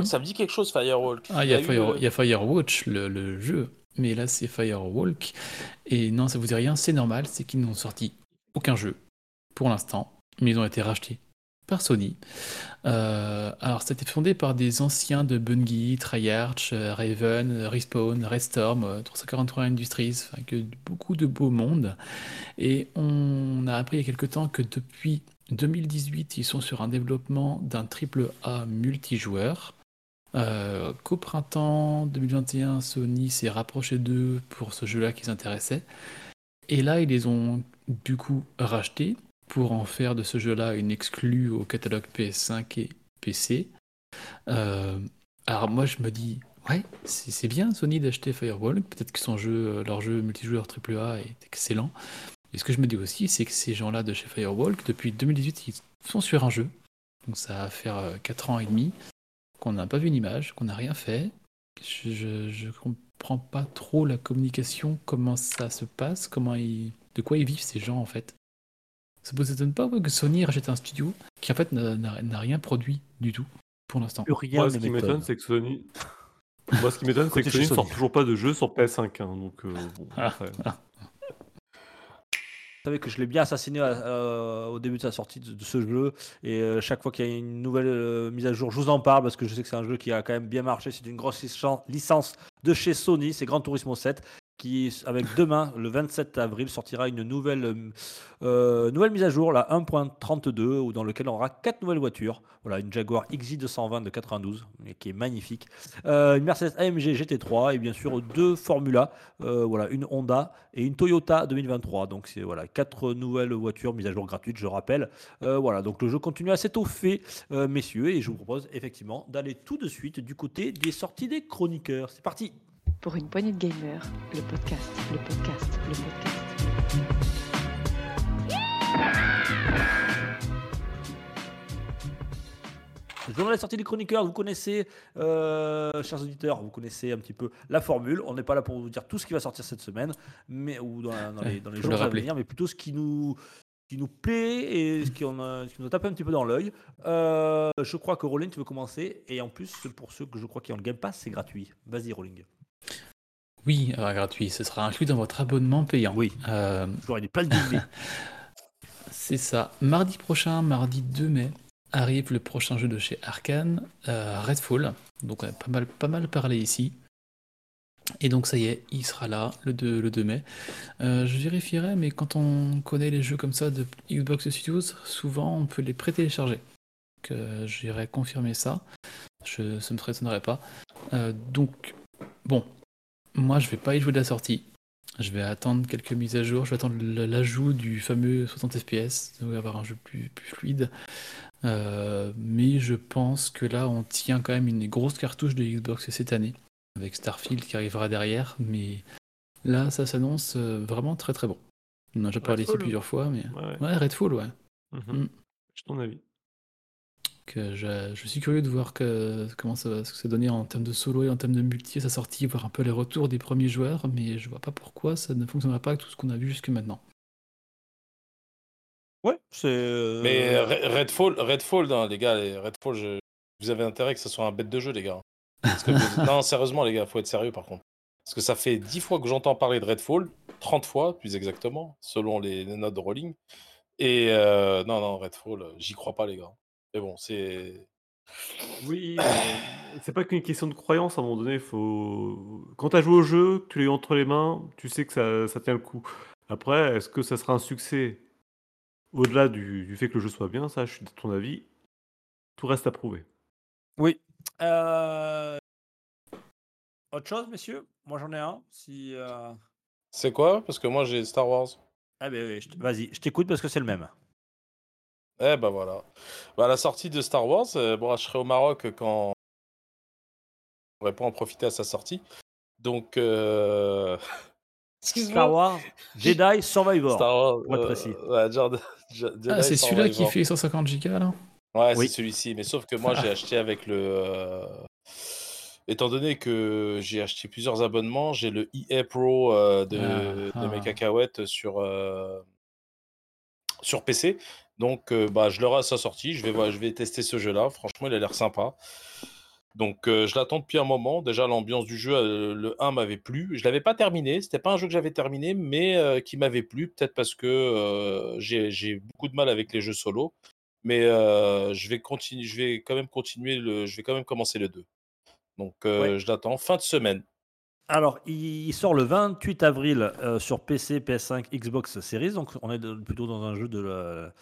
non. ça me dit quelque chose, Firewalk. Ah, il y a, eu, Fire- il y a Firewatch, le, le jeu, mais là c'est Firewalk. Et non, ça vous dit rien, c'est normal, c'est qu'ils n'ont sorti aucun jeu pour l'instant, mais ils ont été rachetés par Sony. Euh, alors, ça fondé par des anciens de Bungie, Treyarch, euh, Raven, euh, Respawn, Redstorm, euh, 343 Industries, enfin, que beaucoup de beaux mondes. Et on a appris il y a quelque temps que depuis 2018, ils sont sur un développement d'un triple A multijoueur. Euh, Qu'au printemps 2021, Sony s'est rapproché d'eux pour ce jeu-là qui s'intéressait. Et là, ils les ont du coup rachetés pour en faire de ce jeu-là une exclue au catalogue PS5 et PC. Euh, alors moi, je me dis, ouais, c'est bien Sony d'acheter Firewall. Peut-être que son jeu, euh, leur jeu multijoueur AAA est excellent. Et ce que je me dis aussi, c'est que ces gens-là de chez Firewalk, depuis 2018, ils sont sur un jeu. Donc ça va faire euh, 4 ans et demi qu'on n'a pas vu une image, qu'on n'a rien fait. Je, je, je comprends pas trop la communication, comment ça se passe, comment ils, de quoi ils vivent ces gens en fait. Ça vous étonne pas ouais, que Sony rachète un studio qui en fait n'a- rien produit du tout pour l'instant? Plus rien Moi, ne ce qui m'étonne, c'est que Sony. Moi, ce qui m'étonne, c'est que Sony ne sort toujours pas de jeu sur PS5. hein, donc, euh, bon, Ah, après. ah. Savez que je l'ai bien assassiné euh, au début de sa sortie de, ce jeu. Et euh, chaque fois qu'il y a une nouvelle euh, mise à jour, je vous en parle parce que je sais que c'est un jeu qui a quand même bien marché. C'est une grosse licen- licence de chez Sony. C'est Gran Turismo 7 qui, avec demain, le 27 avril, sortira une nouvelle, euh, nouvelle mise à jour, la 1.32, où- dans lequel on aura quatre nouvelles voitures. Voilà, une Jaguar XJ220 de 92, mais qui est magnifique. Euh, une Mercedes AMG GT3 et bien sûr deux Formula, euh, voilà, une Honda et une Toyota 2023. Donc c'est voilà quatre nouvelles voitures mises à jour gratuites, je rappelle. Voilà, donc le jeu continue à s'étoffer, messieurs, et je vous propose effectivement d'aller tout de suite du côté des sorties des chroniqueurs. C'est parti. Pour une poignée de gamers, le podcast, le podcast, le podcast. Journal des sorties des chroniqueurs, vous connaissez, euh, chers auditeurs, vous connaissez un petit peu la formule. On n'est pas là pour vous dire tout ce qui va sortir cette semaine, mais ou dans, la- dans les, dans jours le à venir, mais plutôt ce qui nous, qui nous plaît et ce qui, en a- ce qui nous tape un petit peu dans l'œil. Euh, je crois que Rolling, tu veux commencer, et en plus, pour ceux que je crois qui ont le Game Pass, c'est gratuit. Vas-y, Rolling. Oui, alors gratuit, ce sera inclus dans votre abonnement payant. Oui. Euh, Toujours, il est plein de guillemets. C'est ça. Mardi prochain, mardi 2 mai, arrive le prochain jeu de chez Arkane, euh, Redfall. Donc on a pas mal, pas mal parlé ici. Et donc ça y est, il sera là le 2, le 2 mai. Euh, je vérifierai, mais quand on connaît les jeux comme ça de Xbox Studios, souvent on peut les pré-télécharger. Donc euh, j'irai confirmer ça. Je, ça me étonnerait pas. Euh, donc, bon, moi je vais pas y jouer de la sortie. Je vais attendre quelques mises à jour. Je vais attendre l'ajout du fameux 60 FPS. Va avoir un jeu plus, plus fluide. Euh, mais je pense que là, on tient quand même une grosse cartouche de Xbox cette année. Avec Starfield qui arrivera derrière. Mais là, ça s'annonce euh, vraiment très très bon. On en a déjà parlé ici Redfall plusieurs fois. Mais... Ouais, ouais. Ouais, Redfall, ouais. Mhm. Mm. Ton avis. Que je, je suis curieux de voir que, comment ça va se donner en termes de solo et en termes de multi à sa sortie, voir un peu les retours des premiers joueurs, mais je vois pas pourquoi ça ne fonctionnera pas avec tout ce qu'on a vu jusque maintenant. ouais, c'est. euh, Mais Re- Redfall, Redfall, les gars, les Redfall, je- vous avez intérêt que ce soit un bête de jeu, les gars. Parce que vous- non, sérieusement, les gars, faut être sérieux par contre. Parce que ça fait 10 fois que j'entends parler de Redfall, 30 fois plus exactement, selon les, les notes de Rolling. Et euh, non, non, Redfall, euh, j'y crois pas, les gars. Mais bon, c'est. Oui, c'est pas qu'une question de croyance, à un moment donné, faut quand tu as joué au jeu, que tu l'as eu entre les mains, tu sais que ça ça tient le coup. Après, est-ce que ça sera un succès au-delà du du fait que le jeu soit bien? Ça, je suis de ton avis. Tout reste à prouver. Oui. Heu autre chose, messieurs? Moi, j'en ai un, si, heu C'est quoi? Parce que moi j'ai Star Wars. Ah beh, oui, vas-y, je t'écoute parce que c'est le même. Eh bah, voilà. Bah, à la sortie de Star Wars, heu, bon, je serai au Maroc quand je pourrais pas en profiter à sa sortie. Donc excuse-moi. Star Wars Jedi Survivor, Star Wars, pour être heu, précis. ouais, Ah, c'est celui-là qui fait 150 gigas là? Ouais, Oui. c'est celui-ci, mais sauf que moi j'ai acheté avec le, étant donné que j'ai acheté plusieurs abonnements, j'ai le EA Pro, de Ah, de mes ah. cacahuètes sur, sur PC. Donc heu, bah, je l'aurai à sa sortie, je vais voi je vais tester ce jeu-là. Franchement, il a l'air sympa. Donc heu, je l'attends depuis un moment. Déjà l'ambiance du jeu, heu, le 1 m'avait plu. Je l'avais pas terminé, c'était pas un jeu que j'avais terminé, mais qui m'avait plu. Peut-être parce que, j'ai beaucoup de mal avec les jeux solo. Mais je vais continu je vais quand même continuer le je vais quand même commencer le 2. Donc Ouais. je l'attends fin de semaine. Alors, il sort le 28 avril, sur PC, PS5, Xbox Series, donc on est plutôt dans un jeu de la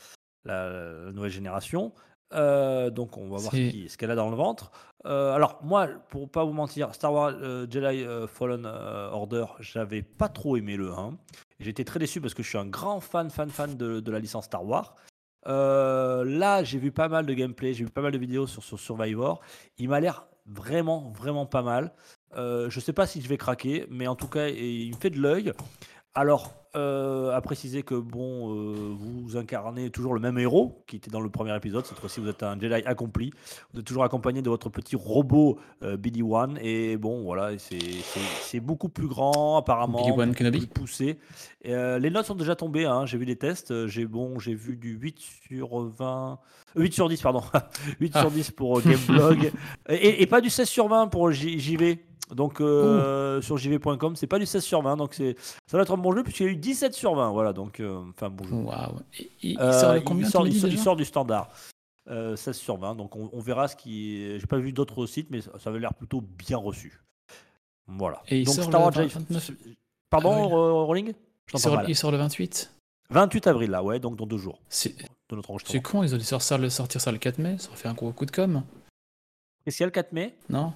la nouvelle génération. Heu, donc on va voir ce C'est qui ce qu'elle a dans le ventre. Heu, alors moi, pour pas vous mentir, Star Wars, heu, Jedi, Fallen, Order, j'avais pas trop aimé le 1. J'étais très déçu parce que je suis un grand fan, fan, fan de de la licence Star Wars. Là, j'ai vu pas mal de gameplay, j'ai vu pas mal de vidéos sur sur Survivor. Il m'a l'air vraiment, vraiment pas mal. Je sais pas si je vais craquer, mais en tout cas, il me fait de l'œil. Alors, heu, à préciser que bon, heu, vous incarnez toujours le même héros qui était dans le premier épisode. Cette fois-ci, vous êtes un Jedi accompli. Vous êtes toujours accompagné de votre petit robot, heu, Billy One et bon, voilà, c'est beaucoup plus grand apparemment, Billy One Kenobi? plus poussé. Et heu, les notes sont déjà tombées, hein, j'ai vu des tests, j'ai bon, j'ai vu du 8 sur 20 8 sur 10 pardon, 8 Ah. sur 10 pour, heu, Gameblog et et pas du 16 sur 20 pour JV. Donc sur jv.com, c'est pas du 16 sur 20, donc c'est ça doit être un bon jeu puisqu'il y a eu 17 sur 20, voilà, donc heu, enfin bon jeu. Waouh! Et il sort il il il du standard, heu, 16 sur 20, donc on on verra ce qui j'ai pas vu d'autres sites, mais ça ça avait l'air plutôt bien reçu. Voilà. Et il Donc sort Star le Wars 20 Jedi 29 pardon? Ro Rolling? Il sort mal. il sort le 28? 28 avril là, ouais, donc dans 2 jours C'est de notre c'est enregistrement. con, ils ont dû sortir ça le sortir ça le 4 mai, ça aurait fait un gros coup de com', y a le 4 mai? non?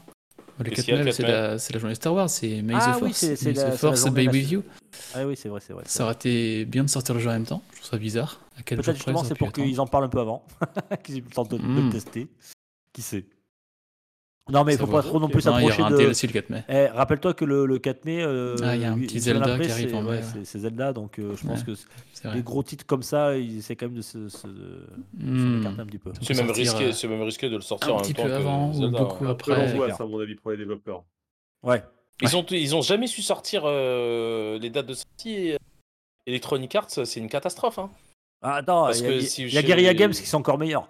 Le Qu'est-ce 4 qu'il y a le mai, 4 c'est la journée Star Wars, c'est May the Ah oui, Force c'est c'est May the la c'est la Force la with you. ah oui, c'est vrai, c'est vrai, Ça aurait été bien de sortir le jeu en même temps, je trouve ça bizarre. À quel jour Peut-être justement c'est pour attendre? qu'ils en parlent un peu avant, qu'ils aient le temps de de le Mmh. tester. Qui sait? Non mais il Ça faut pas trop non plus Non, il y s'approcher de DLC le 4 mai. eh, rappelle-toi que le le 4 mai, heu, Ah, il y a un petit Zelda après, qui arrive c'est en mai, ouais, ouais. c'est c'est Zelda, donc heu, je pense Ouais, que c'est des gros titres comme ça, ils essaient quand même de se se Mmh. écarter un petit peu. Ça C'est même risqué heu, c'est même risqué de le sortir un en petit même temps peu avant que ou beaucoup hein. Un peu après. C'est clair. à mon avis, pour les développeurs. Ouais. Ils ont ils ont jamais su sortir, les dates de sortie, Electronic Arts, c'est une catastrophe, hein. Ah attends, Parce il y a y a y a Guerrilla Games qui sont encore meilleurs.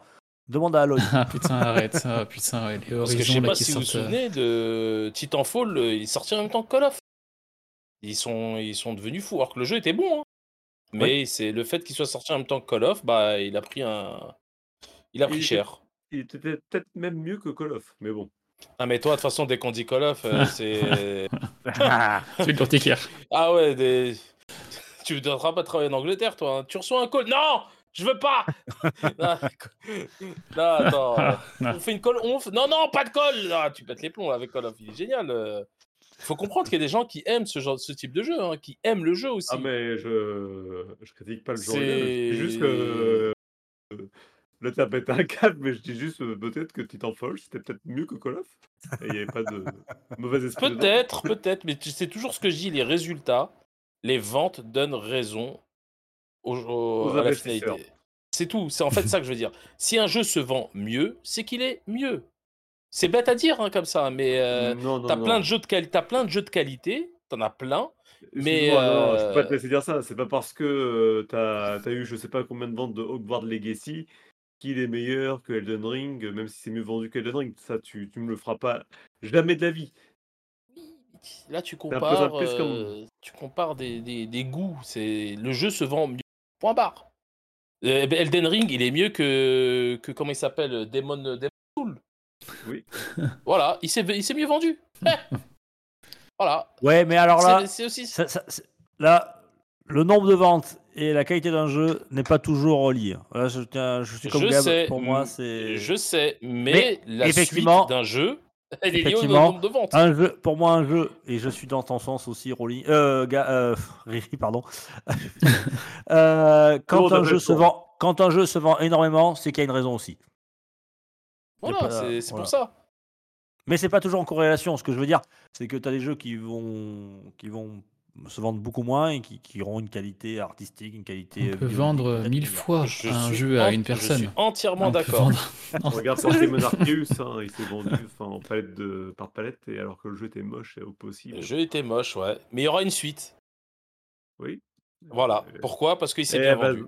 Demande à Aloy. Ah putain, arrête. Ah putain, ouais, les parce que je sais pas si vous vous heu souvenez de Titanfall, heu, il est sorti en même temps que Call of. Ils sont ils sont devenus fous, alors que le jeu était bon, hein. Mais c'est le fait qu'il soit sorti en même temps que Call of, bah, il a pris un il a pris il cher. il était peut peut-être même mieux que Call of, mais bon. Ah mais toi, de toute façon, dès qu'on dit Call of, heu, c'est C'est une antiquaire. ah ouais, des tu ne devras pas travailler en Angleterre, toi, hein. Tu reçois un call non! Je veux pas! Non, non, attends, Non. on fait une call on non, non, pas de call! Ah, tu pètes les plombs avec Call of, il est génial, heu. Faut comprendre qu'il y a des gens qui aiment ce genre ce type de jeu, hein, qui aiment le jeu Ah aussi. mais je je critique pas le jeu dis juste C'est que, là tu as pété un câble, mais je dis juste, heu, peut-être que Titanfall, c'était peut-être mieux que Call of et il y avait pas de mauvais esprit. Peut-être, peut-être, mais tu c'est toujours ce que je dis, les résultats, les ventes donnent raison à la investisseurs. finalité. C'est tout, c'est en fait ça que je veux dire. Si un jeu se vend mieux, c'est qu'il est mieux. C'est bête à dire, hein, comme ça, mais heu, Non, tu non, as plein de jeux de quali tu as plein de jeux de qualité, tu en as plein, mais Excuse-moi, non, je peux pas te laisser dire ça. C'est pas parce que, heu, tu as tu as eu je sais pas combien de ventes de Hogwarts Legacy qu'il est meilleur que Elden Ring, même si c'est mieux vendu qu'Elden Ring. Ça, tu tu me le feras pas jamais de la vie. Là, tu compares, heu, tu compares des des des goûts, c'est le jeu se vend mieux, point barre. Heu, beh, Elden Ring, il est mieux que que comment il s'appelle? Demon Demon Soul. Oui. Voilà, il s'est il s'est mieux vendu. Eh. voilà. Ouais, mais alors là, C'est- c'est aussi. ça- ça- c'est- là, le nombre de ventes et la qualité d'un jeu n'est pas toujours relié. Là, je, tiens, je suis comme Je Gab, sais, pour moi, c'est Je sais, mais, Mais, la effectivement- suite d'un jeu, elle est liée au effectivement, nombre de ventes. un jeu, pour moi, un jeu, et je suis dans ton sens aussi, Rolling, euh, euh, Riri, pardon. Euh, quand, un jeu se vend, quand un jeu se vend énormément, c'est qu'il y a une raison aussi. Voilà, c'est c'est voilà. pour ça. Mais c'est pas toujours en corrélation. Ce que je veux dire, c'est que tu as des jeux qui vont, qui vont se vendre beaucoup moins et qui, qui auront une qualité artistique, une qualité. On euh, peut vidéoludique vendre mille fois Je un jeu à une Je suis personne. entièrement On d'accord. Regarde Pokémon Arceus, hein, il s'est vendu en palette de, par palette, et alors que le jeu était moche au possible. Le jeu était moche, ouais. Mais il y aura une suite. Oui. Voilà. Euh, Pourquoi? Parce qu'il s'est et bien bah, vendu.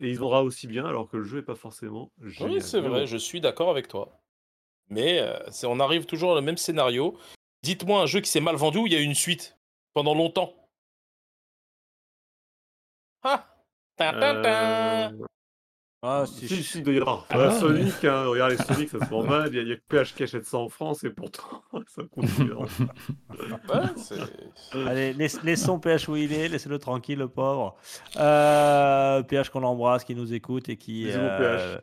Et il vendra aussi bien, alors que le jeu est pas forcément génial. Oui, c'est vrai, je suis d'accord avec toi. Mais euh, c'est- on arrive toujours au même scénario. Dites-moi un jeu qui s'est mal vendu où il y a eu une suite pendant longtemps? Ah Ta, ta, ta. Euh, Ah, Si, si, si, il y. Ah Euh, ouais. Sonic, hein, regarde les Sonic, ça se vend mal. Il y, a- a que PH qui achète ça en France et pourtant, ça continue. Ouais, c'est- Allez, laisse- laissons PH où il est, laissez-le tranquille, le pauvre. Euh, PH qu'on embrasse, qui nous écoute et qui. Bisous, euh,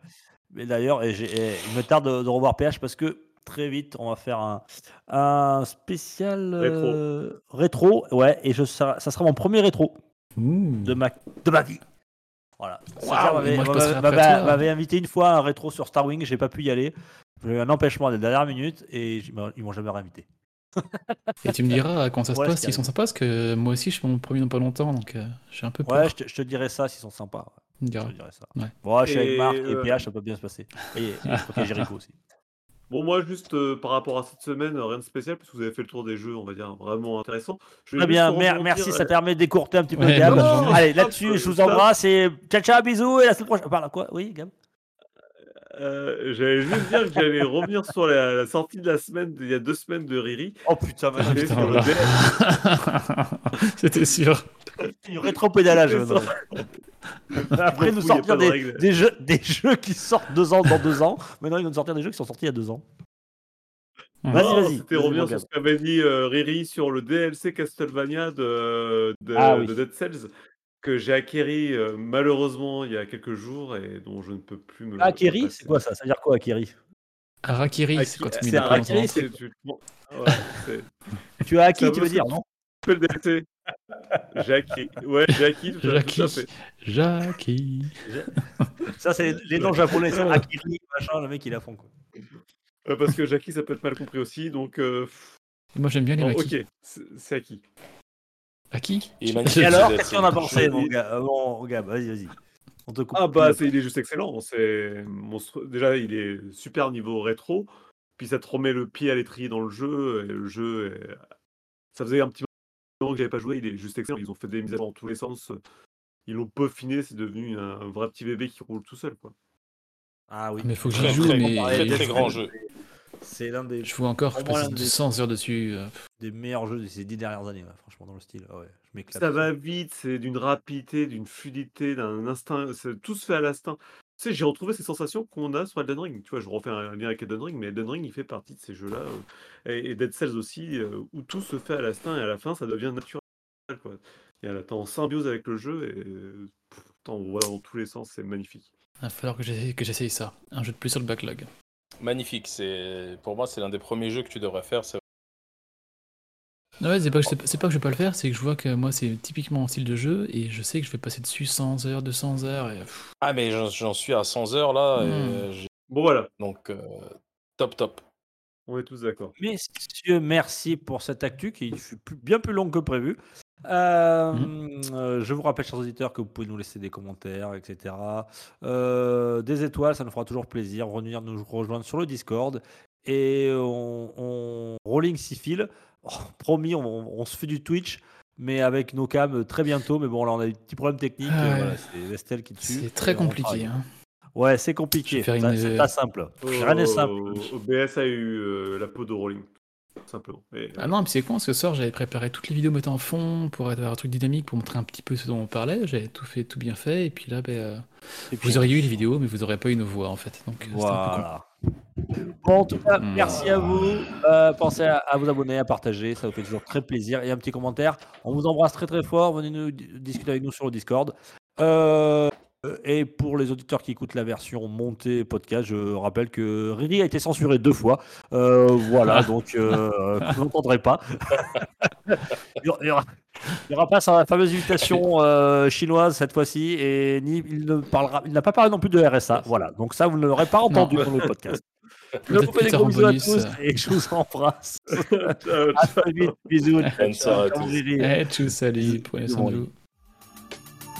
Mais d'ailleurs, et j'ai- et il me tarde de, de revoir PH parce que très vite, on va faire un, un spécial Rétro. euh, rétro. Ouais, et je, ça, ça sera mon premier rétro De ma, de ma vie. Voilà. M'avait- moi, je m'avait- invité une fois à un rétro sur Star Wing, j'ai pas pu y aller. J'ai eu un empêchement à la dernière minute et ils m'ont- ils m'ont jamais réinvité. Et tu me diras quand ça se Voilà passe s'ils sont sympas, parce que moi aussi je fais mon premier dans pas longtemps, donc euh, j'ai un peu peur. Ouais, je te, je te dirais ça s'ils sont sympas. ouais. Je te dirais ça. Ouais. Bon, je suis avec Marc et euh, PH, ça peut bien se passer. Et, et ok, Jericho aussi. Bon, moi, juste euh, par rapport à cette semaine, euh, rien de spécial, parce que vous avez fait le tour des jeux, on va dire, vraiment vais Très bien, mer- merci, ça euh, permet d'écourter un petit peu Ouais, Gab. Allez, là-dessus, je vous embrasse et ciao, ciao, bisous et la semaine prochaine. Par quoi? Oui, Gab? Euh, J'allais juste dire que j'allais revenir sur la, la sortie de la semaine, il y a deux semaines de Riri. Oh putain, Ah, Et putain, sur le voilà. DS, C'était sûr. du rétro-pédalage. C'est maintenant. Après, nous y sortir pas de des, des jeux, des jeux qui sortent deux ans dans deux ans. Maintenant, ils vont nous sortir des jeux qui sont sortis il y a deux ans. Vas-y, vas-y. C'était revenir sur ce qu'avait dit euh, Riri sur le DLC Castlevania de, de, Ah oui. de Dead Cells que j'ai acquéri euh, malheureusement il y a quelques jours et dont je ne peux plus me. Akiri, passer. c'est quoi ça? Ça veut dire quoi, Akiri? Harakiri, Aki- c'est quand tu c'est mets Harakiri, c'est- tu- bon, ouais, c'est- Tu as acquis, Ça tu veux dire, non? fais le DLC. J'ai acquis. Ouais, j'ai acquis. Tout, à- tout Jackie. Jackie. Ça, c'est les noms japonais. c'est Akiri, machin, le mec, il à fond. Quoi. Euh, parce que Jackie, ça peut être mal compris aussi. Donc, euh, Moi j'aime bien les bon, Maki. ok, c'est c'est acquis. Est magnifique, Et ce alors, qu'est-ce qu'on a pensé, mon gars Bon, Gab, vas-y, vas-y. On te coupe. Ah bah, c'est, il est juste excellent. C'est monstrueux. Déjà, il est super niveau rétro. Puis ça te remet le pied à l'étrier dans le jeu. Et le jeu, est- ça faisait un petit moment que j'avais pas joué. Il est juste excellent. Ils ont fait des mises à jour dans tous les sens. Ils l'ont peaufiné. C'est devenu un vrai petit bébé qui roule tout seul. Quoi. Ah oui. Mais faut que j'y Très, joue, très, mais très, très grand jeu. C'est l'un des, je vois encore, je passe l'un des- 200 heures dessus. euh, des meilleurs jeux de ces dix dernières années, franchement, dans le style. Ah ouais, je m'éclate. Ça va vite. C'est d'une rapidité, d'une fluidité, d'un instinct. Tout se fait à l'instinct. Tu sais, j'ai retrouvé ces sensations qu'on a sur Elden Ring. Tu vois, je refais un lien avec Elden Ring, mais Elden Ring, il fait partie de ces jeux-là. euh, et, et Dead Cells aussi, euh, où tout se fait à l'instinct et à la fin, ça devient naturel. Quoi. Et à la- t'es en symbiose avec le jeu et t'en vois dans tous les sens, c'est magnifique. Il va falloir que j'essaye ça. Un jeu de plus sur le backlog. Magnifique. C'est pour moi, c'est l'un des premiers jeux que tu devrais faire. c'est- Ouais, c'est pas, que je sais pas- c'est pas que je vais pas le faire, c'est que je vois que moi c'est typiquement mon style de jeu et je sais que je vais passer dessus 100 heures, 200 heures et Ah mais j'en, j'en suis à 100 heures là. et, Hmm. euh, j'ai- Bon, voilà, donc euh, top top. On est tous d'accord. Messieurs, merci pour cette actu qui fut plus- bien plus longue que prévu. Euh, euh, je vous rappelle, chers auditeurs, que vous pouvez nous laisser des commentaires, etc. Euh, des étoiles, ça nous fera toujours plaisir. Venir nous rejoindre sur le Discord. Et on, on rolling six fils. Oh, promis, on, on se fait du Twitch, mais avec nos cams très bientôt. Mais bon, là, on a des petits problèmes techniques. Ah ouais. voilà, c'est Estelle qui dessus. c'est très compliqué. Hein. Ouais, c'est compliqué. Une- C'est pas simple. Oh, Rien n'est simple. OBS a eu euh, la peau de Rolling, simplement. Mais, Ah non, mais c'est con, parce que ce soir j'avais préparé toutes les vidéos mettant en fond pour avoir un truc dynamique, pour montrer un petit peu ce dont on parlait. J'avais tout fait, tout bien fait, et puis là, ben, euh, Et puis- vous auriez eu les vidéos, mais vous auriez pas eu nos voix en fait. Donc euh, c'était un peu con. Voilà. Bon, en tout cas, Hmm. merci à vous. Euh, pensez à, à vous abonner, à partager, ça vous fait toujours très plaisir. Et un petit commentaire. On vous embrasse très très fort. Venez nous di- discuter avec nous sur le Discord. Euh, et pour les auditeurs qui écoutent la version montée podcast, je rappelle que Riri a été censuré deux fois. Euh, voilà, donc euh, vous n'entendrez pas. il y aura- pas sa fameuse invitation euh, chinoise cette fois-ci et ni il ne parlera, il n'a pas parlé non plus de RSA. Voilà, donc ça vous ne l'aurez pas entendu Non. dans le podcast. Je vous fais des gros bisous à bonus. tous et je vous embrasse. À très vite, bisous. Bonne soirée à tous. Riri. Eh, tchou, salut, prenez soin de vous.